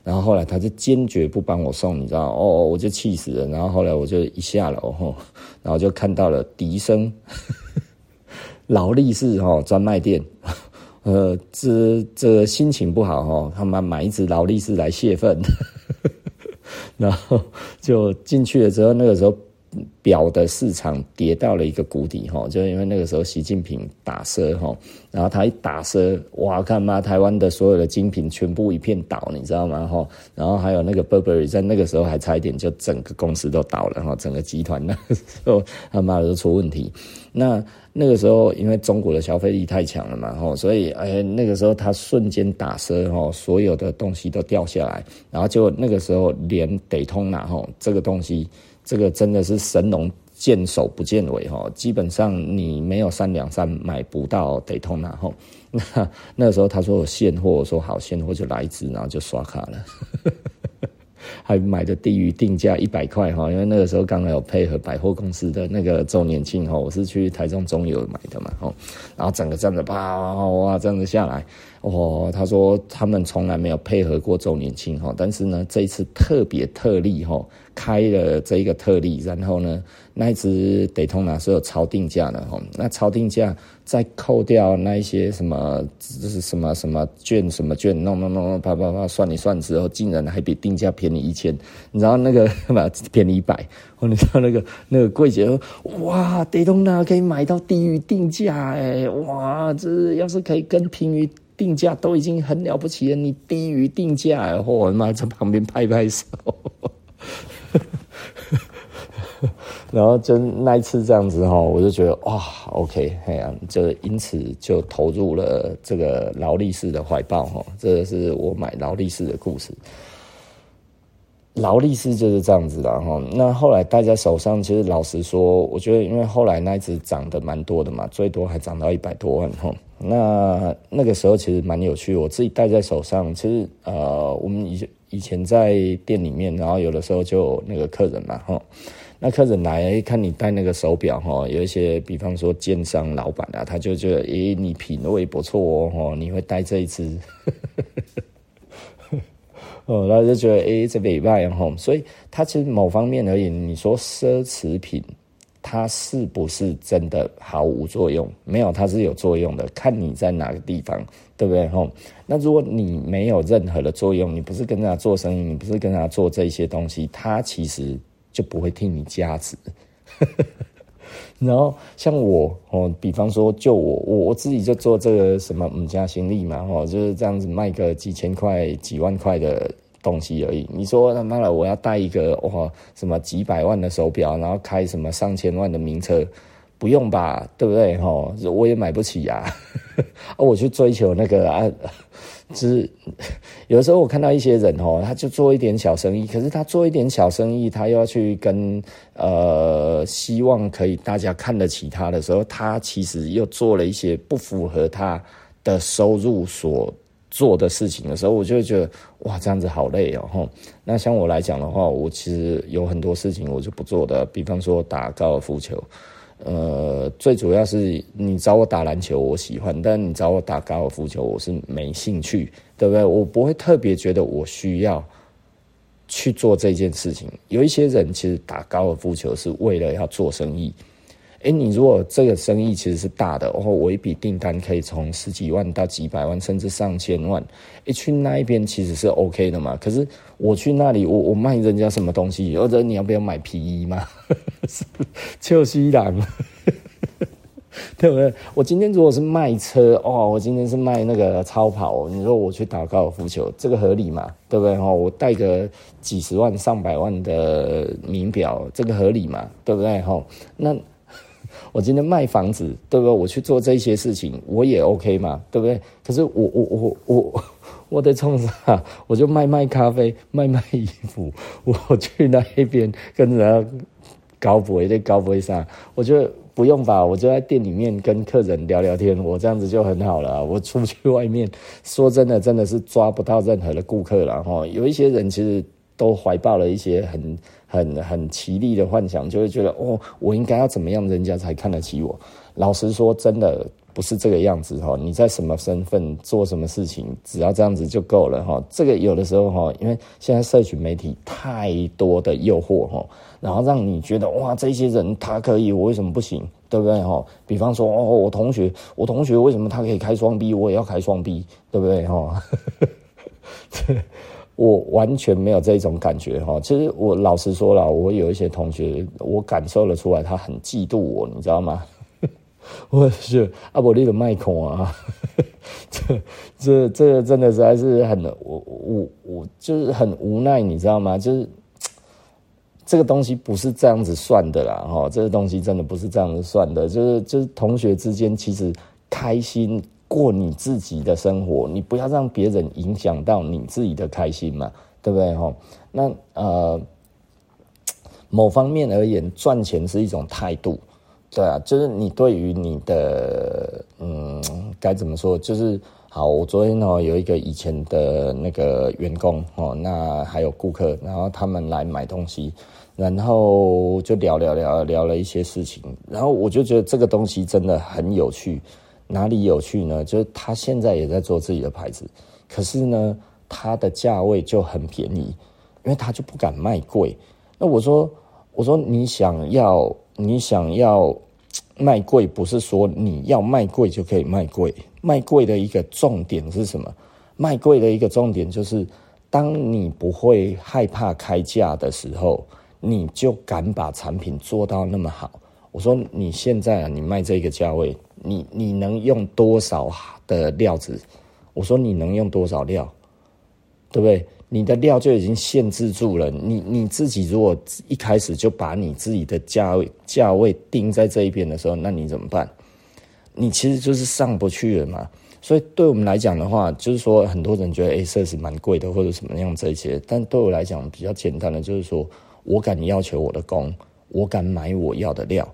然后后来他就坚决不帮我送，你知道？哦，我就气死了。然后后来我就一下楼，然后就看到了迪生 劳力士哈专卖店，呃，这这心情不好哦，他们买一只劳力士来泄愤。然后就进去了之后，那个时候表的市场跌到了一个谷底哈，就因为那个时候习近平打奢哈，然后他一打奢，哇，看嘛，台湾的所有的精品全部一片倒，你知道吗？哈，然后还有那个 Burberry 在那个时候还差一点就整个公司都倒了哈，整个集团那时候他妈的都出问题。那那个时候因为中国的消费力太强了嘛，哈，所以哎，那个时候他瞬间打奢哈，所有的东西都掉下来，然后就那个时候连得通拿哈这个东西。这个真的是神龙见首不见尾哈，基本上你没有三两三买不到 Daytona 哈。那那个时候他说有现货，我说好现货就来一支，然后就刷卡了，还买的低于定价一百块哈，因为那个时候刚好有配合百货公司的那个周年庆哈，我是去台中中油买的嘛哈，然后整个这样子啪哇这样子下来，哦，他说他们从来没有配合过周年庆哈，但是呢这一次特别特例哈。开了这一个特例，然后呢，那一支 Daytona 是有超定价的哈，那超定价再扣掉那一些什么，就是什么什么券什么券，弄弄弄弄啪啪啪算一算之后，竟然还比定价便宜一千，你知道那个 嘛便宜一百，你知道那个那个柜姐说哇 Daytona 可以买到低于定价哎，哇，这要是可以跟平于。定价都已经很了不起了，你低于定价，我妈在旁边拍拍手，然后就那一次这样子哈，我就觉得哇，OK，哎呀，就因此就投入了这个劳力士的怀抱哈，这是我买劳力士的故事。劳力士就是这样子的哈。那后来戴在手上，其实老实说，我觉得因为后来那一只涨得蛮多的嘛，最多还涨到一百多万哈。那那个时候其实蛮有趣，我自己戴在手上。其实呃，我们以前以前在店里面，然后有的时候就有那个客人嘛，哈，那客人来看你戴那个手表，哈，有一些比方说奸商老板啊，他就觉得，诶，你品味不错哦，哈，你会戴这一只，哦，然后就觉得，诶，这礼拜哈，所以他其实某方面而言，你说奢侈品。它是不是真的毫无作用？没有，它是有作用的，看你在哪个地方，对不对？吼，那如果你没有任何的作用，你不是跟他做生意，你不是跟他做这些东西，他其实就不会替你加值。然后像我哦，比方说，就我我我自己就做这个什么五家行李嘛，吼，就是这样子卖个几千块、几万块的。东西而已。你说他妈的，我要带一个哇什么几百万的手表，然后开什么上千万的名车，不用吧？对不对？吼，我也买不起呀。啊，我去追求那个啊，就是有的时候我看到一些人哦，他就做一点小生意，可是他做一点小生意，他又要去跟呃，希望可以大家看得起他的时候，他其实又做了一些不符合他的收入所。做的事情的时候，我就会觉得哇，这样子好累哦。吼，那像我来讲的话，我其实有很多事情我就不做的，比方说打高尔夫球。呃，最主要是你找我打篮球，我喜欢；但你找我打高尔夫球，我是没兴趣，对不对？我不会特别觉得我需要去做这件事情。有一些人其实打高尔夫球是为了要做生意。哎，你如果这个生意其实是大的，哦我一笔订单可以从十几万到几百万，甚至上千万，哎，去那一边其实是 OK 的嘛。可是我去那里，我我卖人家什么东西？或者你要不要买皮衣嘛？秋西郎，对不对？我今天如果是卖车哦，我今天是卖那个超跑，你说我去打高尔夫球，这个合理嘛？对不对？哈，我带个几十万、上百万的名表，这个合理嘛？对不对？哈，那。我今天卖房子，对不对？我去做这些事情，我也 OK 嘛，对不对？可是我我我我 我得冲啥？我就卖卖咖啡，卖卖衣服。我去那一边跟人家搞不会，得搞不会啥？我就不用吧，我就在店里面跟客人聊聊天，我这样子就很好了。我出去外面，说真的，真的是抓不到任何的顾客了哈。有一些人其实都怀抱了一些很。很很奇丽的幻想，就会觉得哦，我应该要怎么样，人家才看得起我？老实说，真的不是这个样子哈。你在什么身份做什么事情，只要这样子就够了哈。这个有的时候哈，因为现在社群媒体太多的诱惑哈，然后让你觉得哇，这些人他可以，我为什么不行？对不对哈？比方说哦，我同学，我同学为什么他可以开双 B，我也要开双 B，对不对哈？我完全没有这种感觉哈，其实我老实说了，我有一些同学，我感受了出来，他很嫉妒我，你知道吗？我是阿伯利的麦孔啊，这这这真的实在是很我我我就是很无奈，你知道吗？就是这个东西不是这样子算的啦，哈，这个东西真的不是这样子算的，就是就是同学之间其实开心。过你自己的生活，你不要让别人影响到你自己的开心嘛，对不对哈？那呃，某方面而言，赚钱是一种态度，对啊，就是你对于你的嗯，该怎么说？就是好，我昨天哦有一个以前的那个员工哦，那还有顾客，然后他们来买东西，然后就聊聊聊聊了一些事情，然后我就觉得这个东西真的很有趣。哪里有趣呢？就是他现在也在做自己的牌子，可是呢，他的价位就很便宜，因为他就不敢卖贵。那我说，我说你想要，你想要卖贵，不是说你要卖贵就可以卖贵。卖贵的一个重点是什么？卖贵的一个重点就是，当你不会害怕开价的时候，你就敢把产品做到那么好。我说你现在啊，你卖这个价位，你你能用多少的料子？我说你能用多少料，对不对？你的料就已经限制住了。你你自己如果一开始就把你自己的价位价位定在这一边的时候，那你怎么办？你其实就是上不去了嘛。所以对我们来讲的话，就是说很多人觉得哎，设施蛮贵的或者什么样这些，但对我来讲比较简单的就是说我敢要求我的工，我敢买我要的料。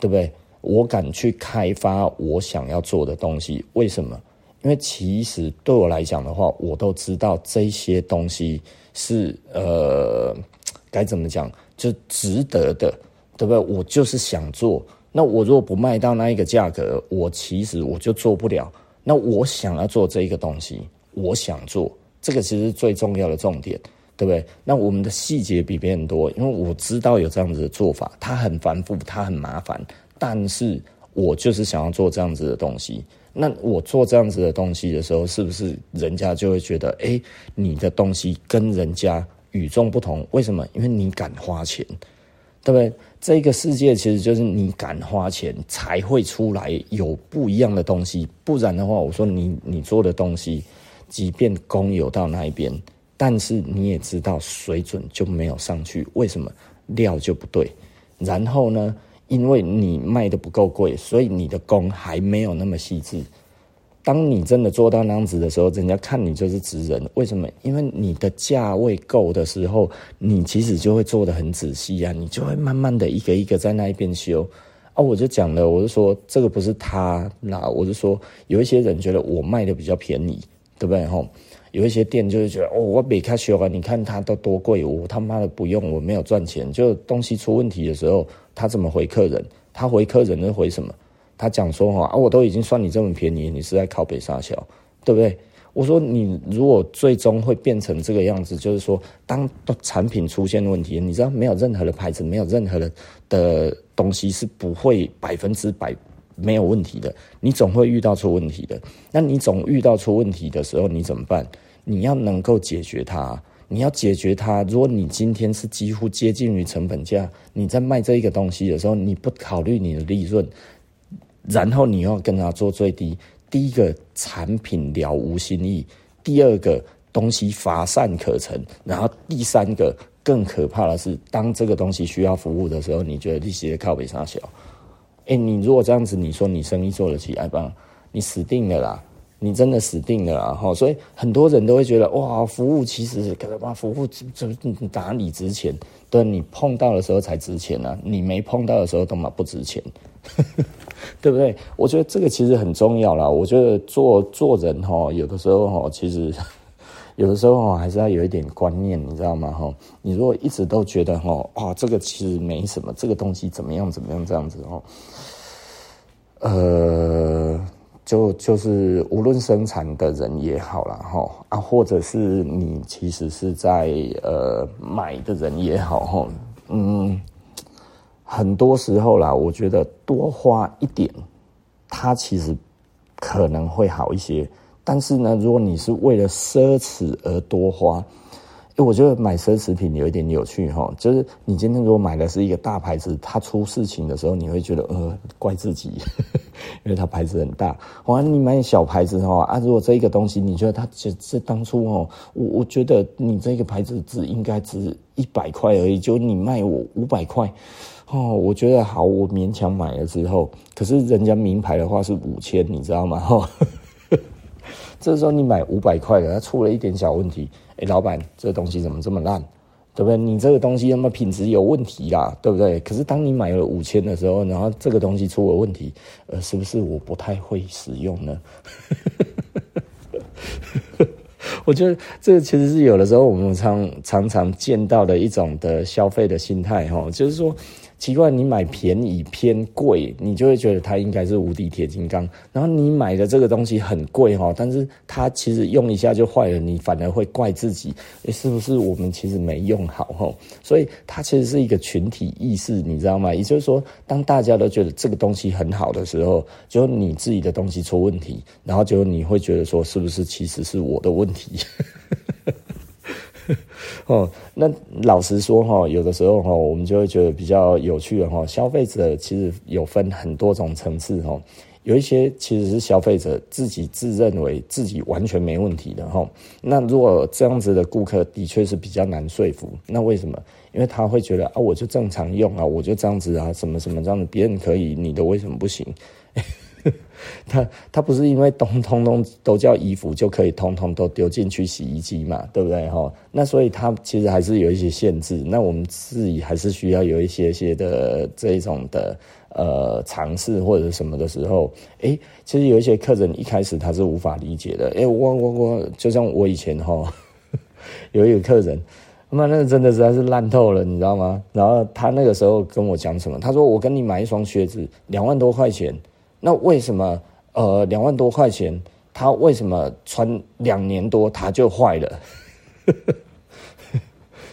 对不对？我敢去开发我想要做的东西，为什么？因为其实对我来讲的话，我都知道这些东西是呃该怎么讲，就值得的，对不对？我就是想做，那我如果不卖到那一个价格，我其实我就做不了。那我想要做这一个东西，我想做这个，其实最重要的重点，对不对？那我们的细节比别人多，因为我知道有这样子的做法，它很繁复，它很麻烦。但是我就是想要做这样子的东西。那我做这样子的东西的时候，是不是人家就会觉得，哎，你的东西跟人家与众不同？为什么？因为你敢花钱，对不对？这个世界其实就是你敢花钱才会出来有不一样的东西。不然的话，我说你你做的东西，即便工有到那一边，但是你也知道水准就没有上去。为什么？料就不对。然后呢？因为你卖的不够贵，所以你的工还没有那么细致。当你真的做到那样子的时候，人家看你就是职人。为什么？因为你的价位够的时候，你其实就会做得很仔细啊，你就会慢慢的一个一个在那一边修。啊，我就讲了，我就说这个不是他，那我就说有一些人觉得我卖的比较便宜，对不对？吼，有一些店就是觉得哦，我没开修啊，你看他都多贵，我他妈的不用，我没有赚钱。就东西出问题的时候。他怎么回客人？他回客人是回什么？他讲说哈啊，我都已经算你这么便宜，你是在靠北杀小，对不对？我说你如果最终会变成这个样子，就是说当产品出现问题，你知道没有任何的牌子，没有任何的的东西是不会百分之百没有问题的，你总会遇到出问题的。那你总遇到出问题的时候，你怎么办？你要能够解决它。你要解决它。如果你今天是几乎接近于成本价，你在卖这一个东西的时候，你不考虑你的利润，然后你要跟他做最低。第一个产品了无新意，第二个东西乏善可陈，然后第三个更可怕的是，当这个东西需要服务的时候，你觉得利息的靠北三小？哎，你如果这样子，你说你生意做得起来吧？你死定了啦！你真的死定了啊！哈，所以很多人都会觉得哇，服务其实，可能服务怎么哪里值钱？对，你碰到的时候才值钱呢、啊，你没碰到的时候都嘛不值钱，对不对？我觉得这个其实很重要啦。我觉得做做人哈，有的时候哈，其实 有的时候，还是要有一点观念，你知道吗？哈，你如果一直都觉得哈，哇，这个其实没什么，这个东西怎么样怎么样这样子哦，呃。就就是无论生产的人也好啦，哈啊，或者是你其实是在呃买的人也好哈，嗯，很多时候啦，我觉得多花一点，它其实可能会好一些。但是呢，如果你是为了奢侈而多花。我觉得买奢侈品有一点有趣哈，就是你今天如果买的是一个大牌子，它出事情的时候，你会觉得呃怪自己，因为它牌子很大。哇，你买小牌子哈啊，如果这一个东西你觉得它只是当初哦，我我觉得你这个牌子只应该值一百块而已，就你卖我五百块哦，我觉得好，我勉强买了之后，可是人家名牌的话是五千，你知道吗？哈，这时候你买五百块的，它出了一点小问题。哎，老板，这东西怎么这么烂？对不对？你这个东西他妈品质有问题啦，对不对？可是当你买了五千的时候，然后这个东西出了问题，呃，是不是我不太会使用呢？我觉得这个其实是有的时候我们常常常见到的一种的消费的心态哈，就是说奇怪，你买便宜偏贵，你就会觉得它应该是无敌铁金刚。然后你买的这个东西很贵哈，但是它其实用一下就坏了，你反而会怪自己，是不是我们其实没用好哈？所以它其实是一个群体意识，你知道吗？也就是说，当大家都觉得这个东西很好的时候，就你自己的东西出问题，然后就你会觉得说，是不是其实是我的问题？哦，那老实说哈，有的时候哈，我们就会觉得比较有趣的哈。消费者其实有分很多种层次哈，有一些其实是消费者自己自认为自己完全没问题的哈。那如果这样子的顾客的确是比较难说服，那为什么？因为他会觉得啊，我就正常用啊，我就这样子啊，什么什么这样子，别人可以，你的为什么不行？他他不是因为通通通都叫衣服就可以通通都丢进去洗衣机嘛，对不对哈？那所以他其实还是有一些限制。那我们自己还是需要有一些些的这一种的呃尝试或者什么的时候，哎，其实有一些客人一开始他是无法理解的。哎，我我我就像我以前哈，有一个客人，那那真的实在是烂透了，你知道吗？然后他那个时候跟我讲什么？他说：“我跟你买一双靴子，两万多块钱。”那为什么呃两万多块钱，他为什么穿两年多他就坏了？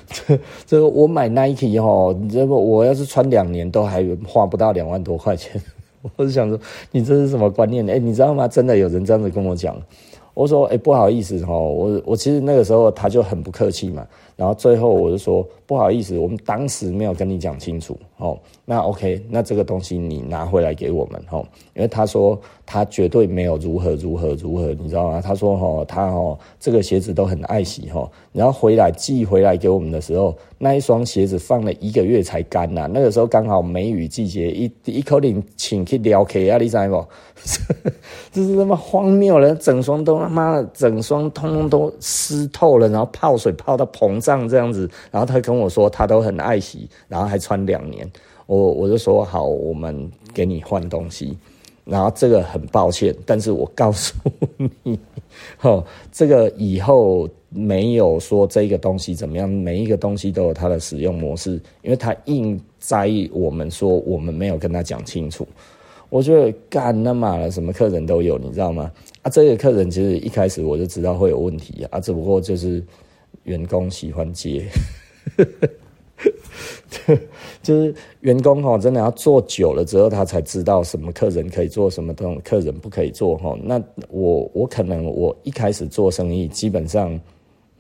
这这个我买 Nike 哦，这个我要是穿两年都还花不到两万多块钱，我是想说你这是什么观念？哎，你知道吗？真的有人这样子跟我讲，我说哎不好意思哈，我我其实那个时候他就很不客气嘛。然后最后我就说不好意思，我们当时没有跟你讲清楚哦。那 OK，那这个东西你拿回来给我们哦，因为他说他绝对没有如何如何如何，你知道吗？他说哦，他哦这个鞋子都很爱惜哦。然后回来寄回来给我们的时候，那一双鞋子放了一个月才干呐。那个时候刚好梅雨季节，一一口领请去撩 K 啊，你知不？这是他妈荒谬了，整双都他妈的整双通通都湿透了，然后泡水泡到膨胀这样子。然后他跟我说他都很爱惜，然后还穿两年。我我就说好，我们给你换东西。然后这个很抱歉，但是我告诉你，哦，这个以后。没有说这个东西怎么样，每一个东西都有它的使用模式，因为他硬在意我们说我们没有跟他讲清楚。我觉得干那妈的，什么客人都有，你知道吗？啊，这个客人其实一开始我就知道会有问题啊，只不过就是员工喜欢接，就是员工哈，真的要做久了之后，他才知道什么客人可以做，什么东客人不可以做哈。那我我可能我一开始做生意，基本上。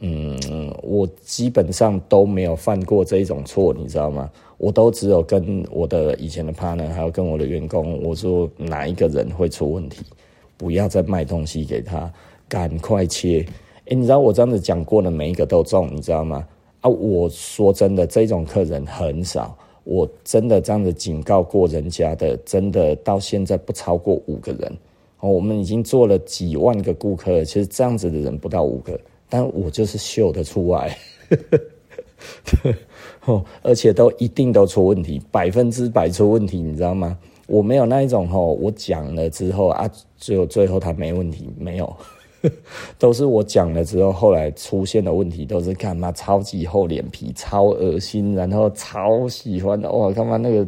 嗯，我基本上都没有犯过这一种错，你知道吗？我都只有跟我的以前的 partner，还有跟我的员工，我说哪一个人会出问题，不要再卖东西给他，赶快切。诶，你知道我这样子讲过的每一个都中，你知道吗？啊，我说真的，这种客人很少，我真的这样子警告过人家的，真的到现在不超过五个人。哦，我们已经做了几万个顾客了，其实这样子的人不到五个。但我就是秀得出来，哦，而且都一定都出问题，百分之百出问题，你知道吗？我没有那一种吼，我讲了之后啊，只有最后他没问题，没有，都是我讲了之后，后来出现的问题都是干嘛？超级厚脸皮，超恶心，然后超喜欢的哇，干嘛那个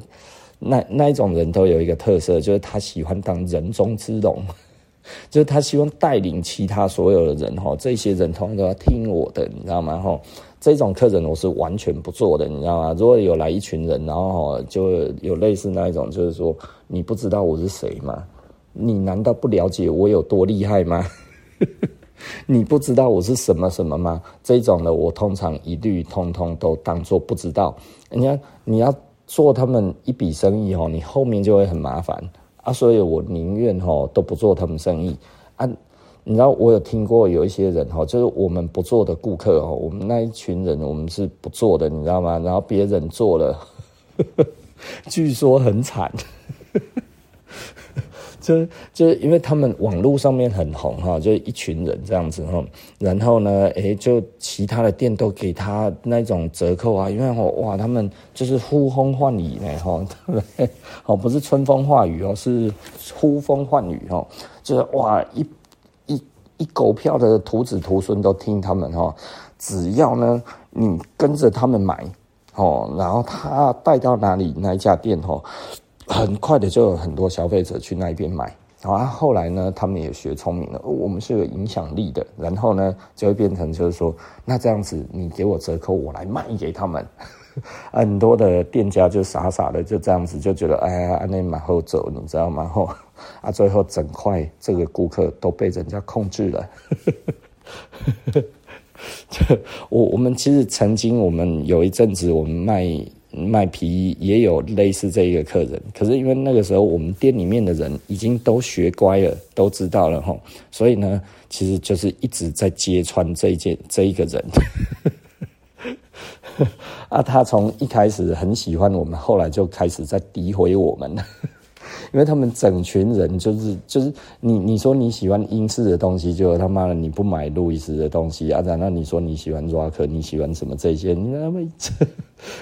那那一种人都有一个特色，就是他喜欢当人中之龙。就是他希望带领其他所有的人哈，这些人通常都要听我的，你知道吗？哈，这种客人我是完全不做的，你知道吗？如果有来一群人，然后就有类似那一种，就是说你不知道我是谁吗？你难道不了解我有多厉害吗？你不知道我是什么什么吗？这种的我通常一律通通都当做不知道。人家你要做他们一笔生意哦，你后面就会很麻烦。啊，所以我宁愿吼都不做他们生意啊。你知道我有听过有一些人吼，就是我们不做的顾客吼，我们那一群人我们是不做的，你知道吗？然后别人做了，据说很惨。就就是因为他们网络上面很红哈，就一群人这样子哈，然后呢，诶，就其他的店都给他那种折扣啊，因为哇，他们就是呼风唤雨呢哈，哦，不是春风化雨哦，是呼风唤雨哦，就是哇，一一一狗票的徒子徒孙都听他们哈，只要呢你跟着他们买，哦，然后他带到哪里那一家店哦，很快的就有很多消费者去那边买。然后后来呢，他们也学聪明了，我们是有影响力的，然后呢就会变成就是说，那这样子你给我折扣，我来卖给他们。很多的店家就傻傻的就这样子就觉得，哎呀，那蛮好走，你知道吗？后啊，最后整块这个顾客都被人家控制了。我我们其实曾经我们有一阵子我们卖卖皮衣也有类似这一个客人，可是因为那个时候我们店里面的人已经都学乖了，都知道了吼，所以呢，其实就是一直在揭穿这一件这一个人。啊，他从一开始很喜欢我们，后来就开始在诋毁我们。因为他们整群人就是就是你你说你喜欢英式的东西，就他妈的你不买路易斯的东西啊？然后你说你喜欢 Rock，你喜欢什么这些？你他妈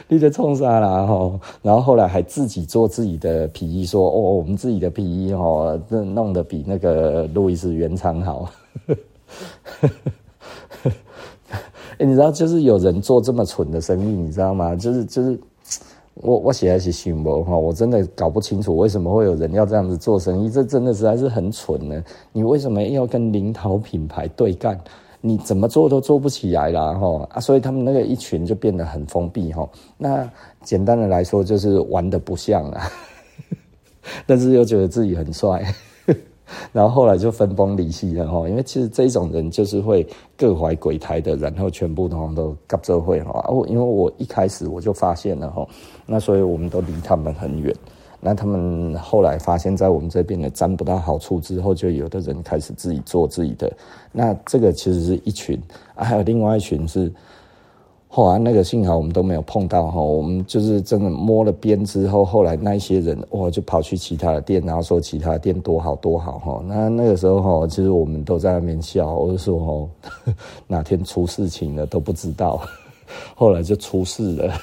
你在冲啥啦吼？然后后来还自己做自己的皮衣，说哦，我们自己的皮衣哦，这弄得比那个路易斯原厂好。欸、你知道，就是有人做这么蠢的生意，你知道吗？就是就是。我我写的是新闻哈，我真的搞不清楚为什么会有人要这样子做生意，这真的实在是很蠢呢。你为什么要跟零头品牌对干？你怎么做都做不起来啦哈啊！所以他们那个一群就变得很封闭哈。那简单的来说，就是玩得不像啊，但是又觉得自己很帅。然后后来就分崩离析了哈，因为其实这种人就是会各怀鬼胎的，然后全部都搞这会哈。哦，因为我一开始我就发现了哈，那所以我们都离他们很远。那他们后来发现，在我们这边呢沾不到好处之后，就有的人开始自己做自己的。那这个其实是一群，还有另外一群是。后来那个幸好我们都没有碰到哈，我们就是真的摸了边之后，后来那些人哇就跑去其他的店，然后说其他的店多好多好哈。那那个时候哈，其实我们都在那边笑，我就说哈，哪天出事情了都不知道。后来就出事了，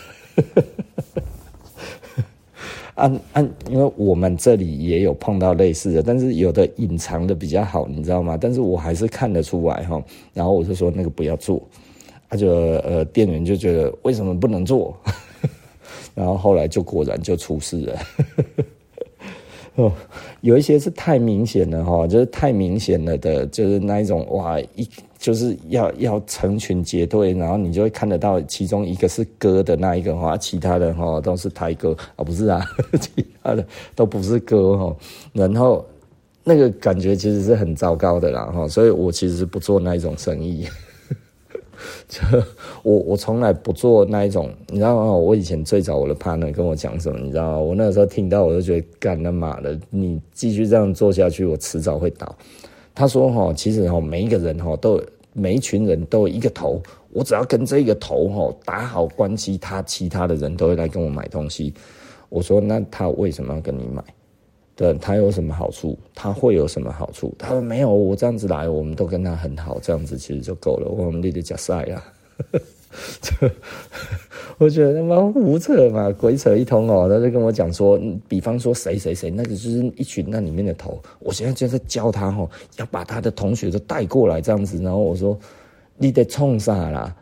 按按，因为我们这里也有碰到类似的，但是有的隐藏的比较好，你知道吗？但是我还是看得出来哈。然后我就说那个不要做。他就呃，店员就觉得为什么不能做？然后后来就果然就出事了。哦，有一些是太明显了哈，就是太明显了的，就是那一种哇，一就是要要成群结队，然后你就会看得到其中一个是哥的那一个哈，其他的哈都是台哥啊，不是啊，其他的都不是哥哈。然后那个感觉其实是很糟糕的啦哈，所以我其实不做那一种生意。就我我从来不做那一种，你知道吗？我以前最早我的 partner 跟我讲什么，你知道吗？我那个时候听到我就觉得干他妈的，你继续这样做下去，我迟早会倒。他说哈，其实哈，每一个人哈都每一群人都有一个头，我只要跟这个头哈打好关系，他其他的人都会来跟我买东西。我说那他为什么要跟你买？对，他有什么好处？他会有什么好处？他说没有，我这样子来，我们都跟他很好，这样子其实就够了。我们立得加赛啊！我觉得他妈胡扯嘛，鬼扯一通哦。他就跟我讲说，比方说谁谁谁，那个就是一群那里面的头。我现在就在教他哦，要把他的同学都带过来这样子。然后我说，你得冲啥啦？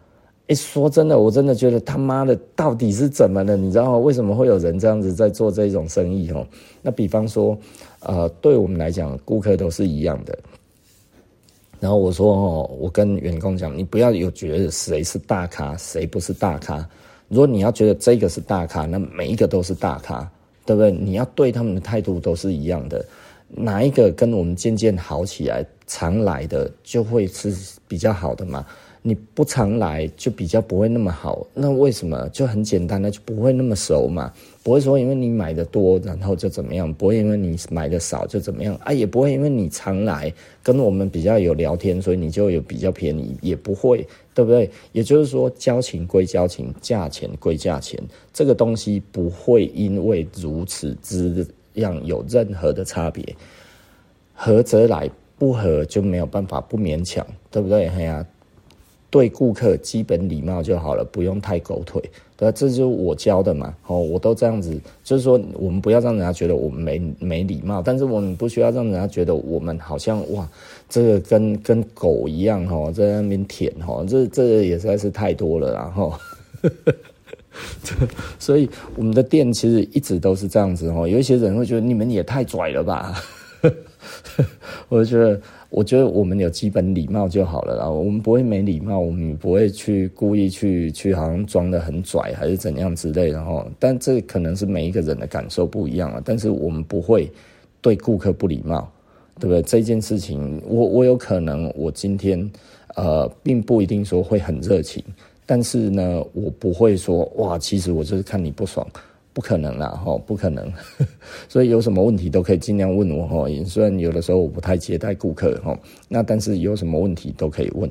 哎，说真的，我真的觉得他妈的到底是怎么了？你知道吗？为什么会有人这样子在做这种生意？哦，那比方说，呃，对我们来讲，顾客都是一样的。然后我说，哦，我跟员工讲，你不要有觉得谁是大咖，谁不是大咖。如果你要觉得这个是大咖，那每一个都是大咖，对不对？你要对他们的态度都是一样的。哪一个跟我们渐渐好起来，常来的就会是比较好的嘛。你不常来就比较不会那么好，那为什么？就很简单的就不会那么熟嘛，不会说因为你买的多然后就怎么样，不会因为你买的少就怎么样啊，也不会因为你常来跟我们比较有聊天，所以你就有比较便宜，也不会，对不对？也就是说，交情归交情，价钱归价钱，这个东西不会因为如此之样有任何的差别，合则来，不合就没有办法，不勉强，对不对？哎呀。对顾客基本礼貌就好了，不用太狗腿。对，这就是我教的嘛。哦，我都这样子，就是说，我们不要让人家觉得我们没没礼貌，但是我们不需要让人家觉得我们好像哇，这个跟跟狗一样哦，在那边舔哦，这这也实在是太多了。然后，所以我们的店其实一直都是这样子哦。有一些人会觉得你们也太拽了吧？我觉得，我觉得我们有基本礼貌就好了啦。我们不会没礼貌，我们不会去故意去去好像装得很拽还是怎样之类的哈。但这可能是每一个人的感受不一样啊。但是我们不会对顾客不礼貌，对不对？这件事情，我我有可能我今天呃，并不一定说会很热情。但是呢，我不会说哇，其实我就是看你不爽，不可能啦，吼，不可能。所以有什么问题都可以尽量问我，吼。虽然有的时候我不太接待顾客，吼，那但是有什么问题都可以问。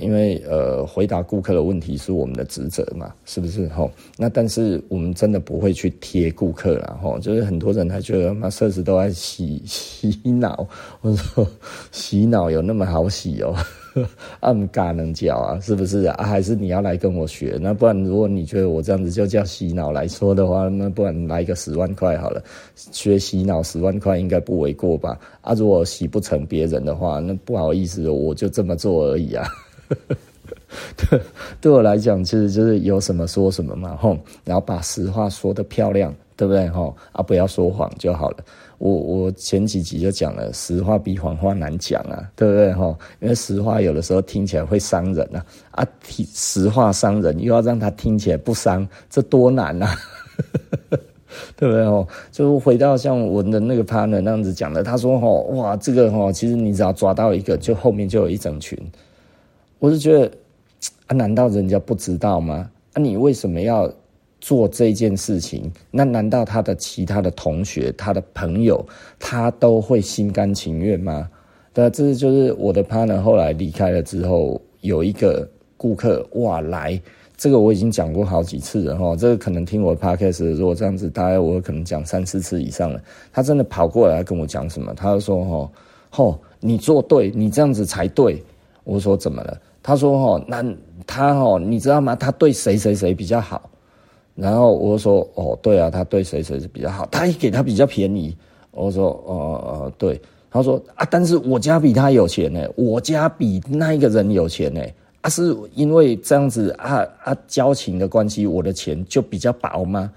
因为呃，回答顾客的问题是我们的职责嘛，是不是？吼，那但是我们真的不会去贴顾客啦，吼，就是很多人还觉得嘛，设施都在洗洗脑，我说洗脑有那么好洗哦？暗嘎能教啊，是不是啊？还是你要来跟我学？那不然，如果你觉得我这样子就叫洗脑来说的话，那不然来个十万块好了，学洗脑十万块应该不为过吧？啊，如果洗不成别人的话，那不好意思，我就这么做而已啊。对，我来讲，其实就是有什么说什么嘛，吼，然后把实话说得漂亮，对不对？吼，啊，不要说谎就好了。我我前几集就讲了，实话比谎话难讲啊，对不对哈？因为实话有的时候听起来会伤人啊，啊，实话伤人，又要让他听起来不伤，这多难啊，对不对哦？就回到像我的那个 partner 那样子讲的，他说哈，哇，这个哈，其实你只要抓到一个，就后面就有一整群。我是觉得啊，难道人家不知道吗？啊，你为什么要？做这件事情，那难道他的其他的同学、他的朋友，他都会心甘情愿吗？对，这就是我的 partner 后来离开了之后，有一个顾客哇来，这个我已经讲过好几次了哈，这个可能听我的 podcast，如果这样子，大概我可能讲三四次以上了。他真的跑过来跟我讲什么？他就说哈，吼，你做对，你这样子才对。我说怎么了？他说哦，那他哦，你知道吗？他对谁谁谁比较好？然后我说，哦，对啊，他对谁谁是比较好，他也给他比较便宜。我说，哦哦，对。他说啊，但是我家比他有钱呢，我家比那一个人有钱呢。啊，是因为这样子啊啊交情的关系，我的钱就比较薄吗？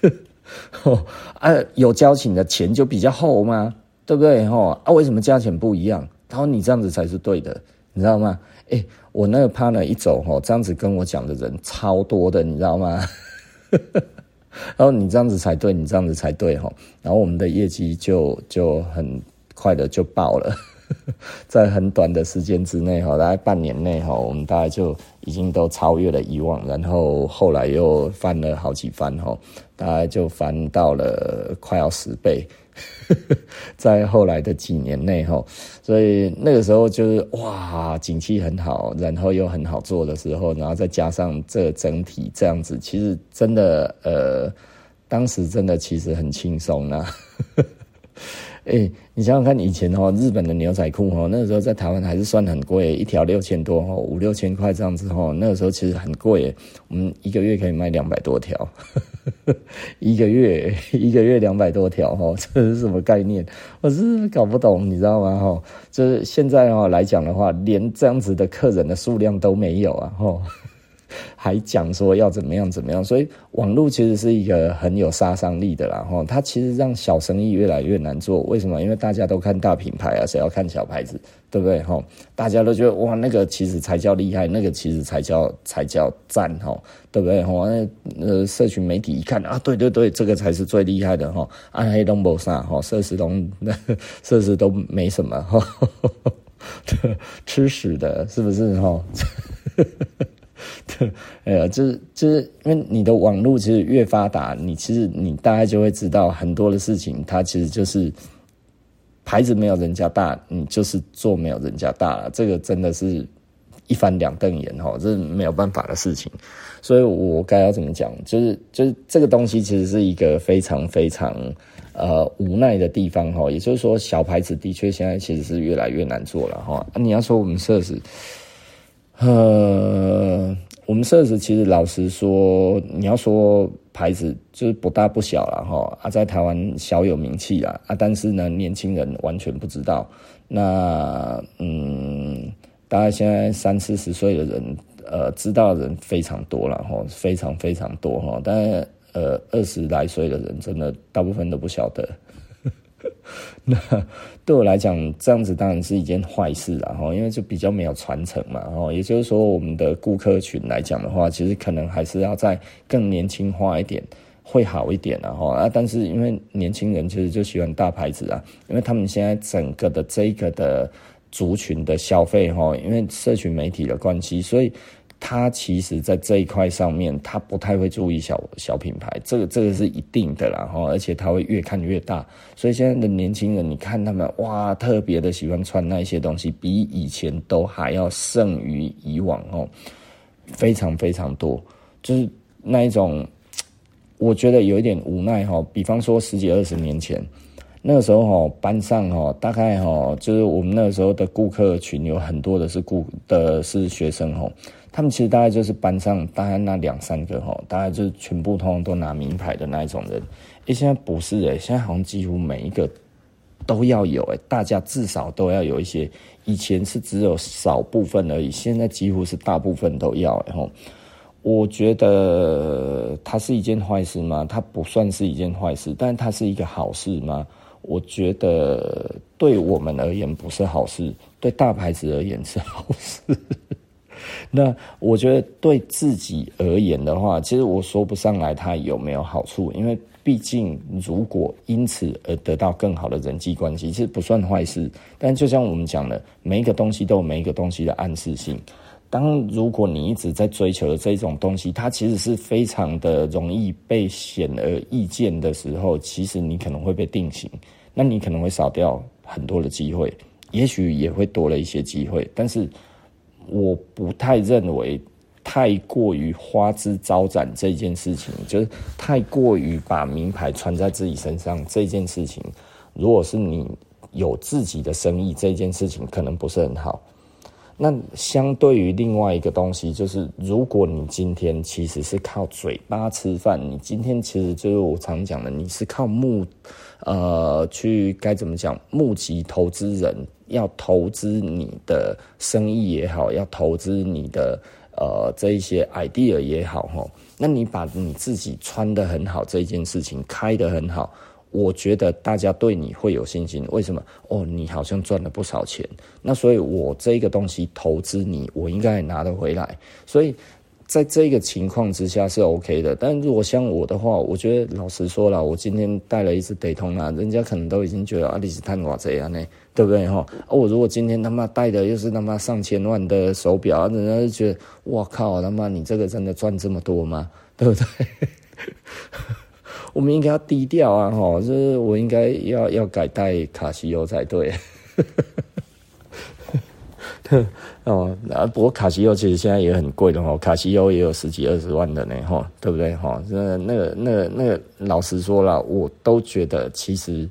啊，有交情的钱就比较厚吗？对不对？吼啊，为什么价钱不一样？他说你这样子才是对的，你知道吗？哎，我那个 partner 一走，吼，这样子跟我讲的人超多的，你知道吗？然后你这样子才对，你这样子才对哈。然后我们的业绩就就很快的就爆了，在很短的时间之内哈，大概半年内哈，我们大概就已经都超越了以往，然后后来又翻了好几番哈，大概就翻到了快要十倍。在后来的几年内哈，所以那个时候就是哇，景气很好，然后又很好做的时候，然后再加上这整体这样子，其实真的呃，当时真的其实很轻松呢。哎、你想想看，以前哦，日本的牛仔裤哦，那个时候在台湾还是算很贵，一条六千多哦，五六千块这样子哦，那个时候其实很贵，我们一个月可以卖两百多条，一个月一个月两百多条哈，这是什么概念？我是搞不懂，你知道吗？哈，就是现在哦来讲的话，连这样子的客人的数量都没有啊，哈。还讲说要怎么样怎么样，所以网络其实是一个很有杀伤力的啦。哈，它其实让小生意越来越难做。为什么？因为大家都看大品牌啊，谁要看小牌子，对不对？哈，大家都觉得哇，那个其实才叫厉害，那个其实才叫才叫赞，哈，对不对？哈，那呃，社群媒体一看啊，对对对，这个才是最厉害的哈。暗黑都没啥，哈，设施都 设施都没什么，哈，吃屎的，是不是？哈。对，哎呀，就是就是因为你的网络其实越发达，你其实你大概就会知道很多的事情，它其实就是牌子没有人家大，你就是做没有人家大了。这个真的是一翻两瞪眼哈，这是没有办法的事情。所以我该要怎么讲？就是就是这个东西其实是一个非常非常呃无奈的地方哈。也就是说，小牌子的确现在其实是越来越难做了哈。你要说我们设置。呃，我们设置其实老实说，你要说牌子就是不大不小了哈啊，在台湾小有名气啦啊，但是呢，年轻人完全不知道。那嗯，大概现在三四十岁的人，呃知道的人非常多了哈，非常非常多哈，但呃二十来岁的人真的大部分都不晓得。那对我来讲，这样子当然是一件坏事啦，哈，因为就比较没有传承嘛，哈，也就是说，我们的顾客群来讲的话，其实可能还是要再更年轻化一点，会好一点，然后啊，但是因为年轻人其实就喜欢大牌子啊，因为他们现在整个的这个的族群的消费，哈，因为社群媒体的关系，所以。他其实，在这一块上面，他不太会注意小小品牌，这个这个是一定的啦，哈，而且他会越看越大，所以现在的年轻人，你看他们哇，特别的喜欢穿那一些东西，比以前都还要胜于以往哦，非常非常多，就是那一种，我觉得有一点无奈哈，比方说十几二十年前。那个时候哈，班上哈，大概哈，就是我们那个时候的顾客群有很多的是顾的是学生哈，他们其实大概就是班上大概那两三个哈，大概就是全部通通都拿名牌的那一种人。诶，现在不是诶，现在好像几乎每一个都要有诶，大家至少都要有一些。以前是只有少部分而已，现在几乎是大部分都要。然后，我觉得它是一件坏事吗？它不算是一件坏事，但它是一个好事吗？我觉得对我们而言不是好事，对大牌子而言是好事。那我觉得对自己而言的话，其实我说不上来它有没有好处，因为毕竟如果因此而得到更好的人际关系，其实不算坏事。但就像我们讲的，每一个东西都有每一个东西的暗示性。当如果你一直在追求的这种东西，它其实是非常的容易被显而易见的时候，其实你可能会被定型，那你可能会少掉很多的机会，也许也会多了一些机会，但是我不太认为太过于花枝招展这件事情，就是太过于把名牌穿在自己身上这件事情，如果是你有自己的生意，这件事情可能不是很好。那相对于另外一个东西，就是如果你今天其实是靠嘴巴吃饭，你今天其实就是我常讲的，你是靠目，呃，去该怎么讲，募集投资人要投资你的生意也好，要投资你的呃这一些 idea 也好，哈，那你把你自己穿得很好这件事情开得很好。我觉得大家对你会有信心，为什么？哦，你好像赚了不少钱，那所以我这个东西投资你，我应该拿得回来。所以在这个情况之下是 OK 的。但如果像我的话，我觉得老实说了，我今天带了一只 Daytona，人家可能都已经觉得啊，你是贪我这样呢，对不对哈？我如果今天他妈带的又是他妈上千万的手表，人家就觉得哇靠，他妈你这个真的赚这么多吗？对不对？我们应该要低调啊，哈，就是我应该要要改戴卡西欧才对。哦，啊，不过卡西欧其实现在也很贵的哈，卡西欧也有十几二十万的呢，哈，对不对？哈，那那个那个那个，老实说了，我都觉得其实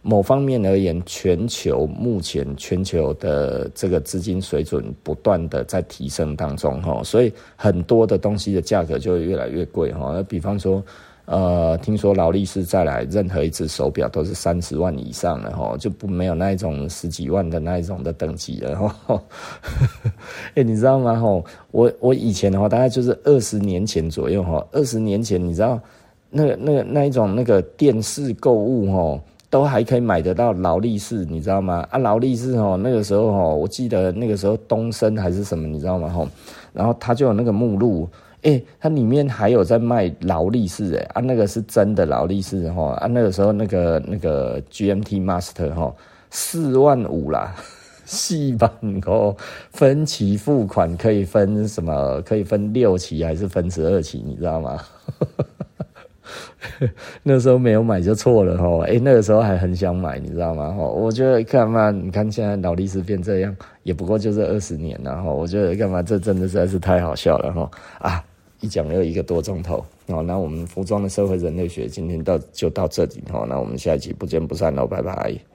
某方面而言，全球目前全球的这个资金水准不断的在提升当中，哈，所以很多的东西的价格就会越来越贵，哈。那比方说。呃，听说劳力士再来任何一只手表都是三十万以上的哈，就不没有那一种十几万的那一种的等级了哈。哎、欸，你知道吗？哈，我我以前的话大概就是二十年前左右哈，二十年前你知道那个那个那一种那个电视购物哈，都还可以买得到劳力士，你知道吗？啊，劳力士哈，那个时候哈，我记得那个时候东升还是什么，你知道吗？哈，然后它就有那个目录。哎、它里面还有在卖劳力士哎，啊，那个是真的劳力士哈，啊，那个时候那个那个 GMT Master 哈，四万五啦，细版哦，分期付款可以分什么？可以分六期还是分十二期？你知道吗？那时候没有买就错了哈，哎、那个时候还很想买，你知道吗？哈，我觉得干嘛？你看现在劳力士变这样，也不过就是二十年了哈，我觉得干嘛？这真的实在是太好笑了哈啊！一讲又一个多钟头，哦，那我们服装的社会人类学今天到就到这里，哦，那我们下一期不见不散喽，拜拜。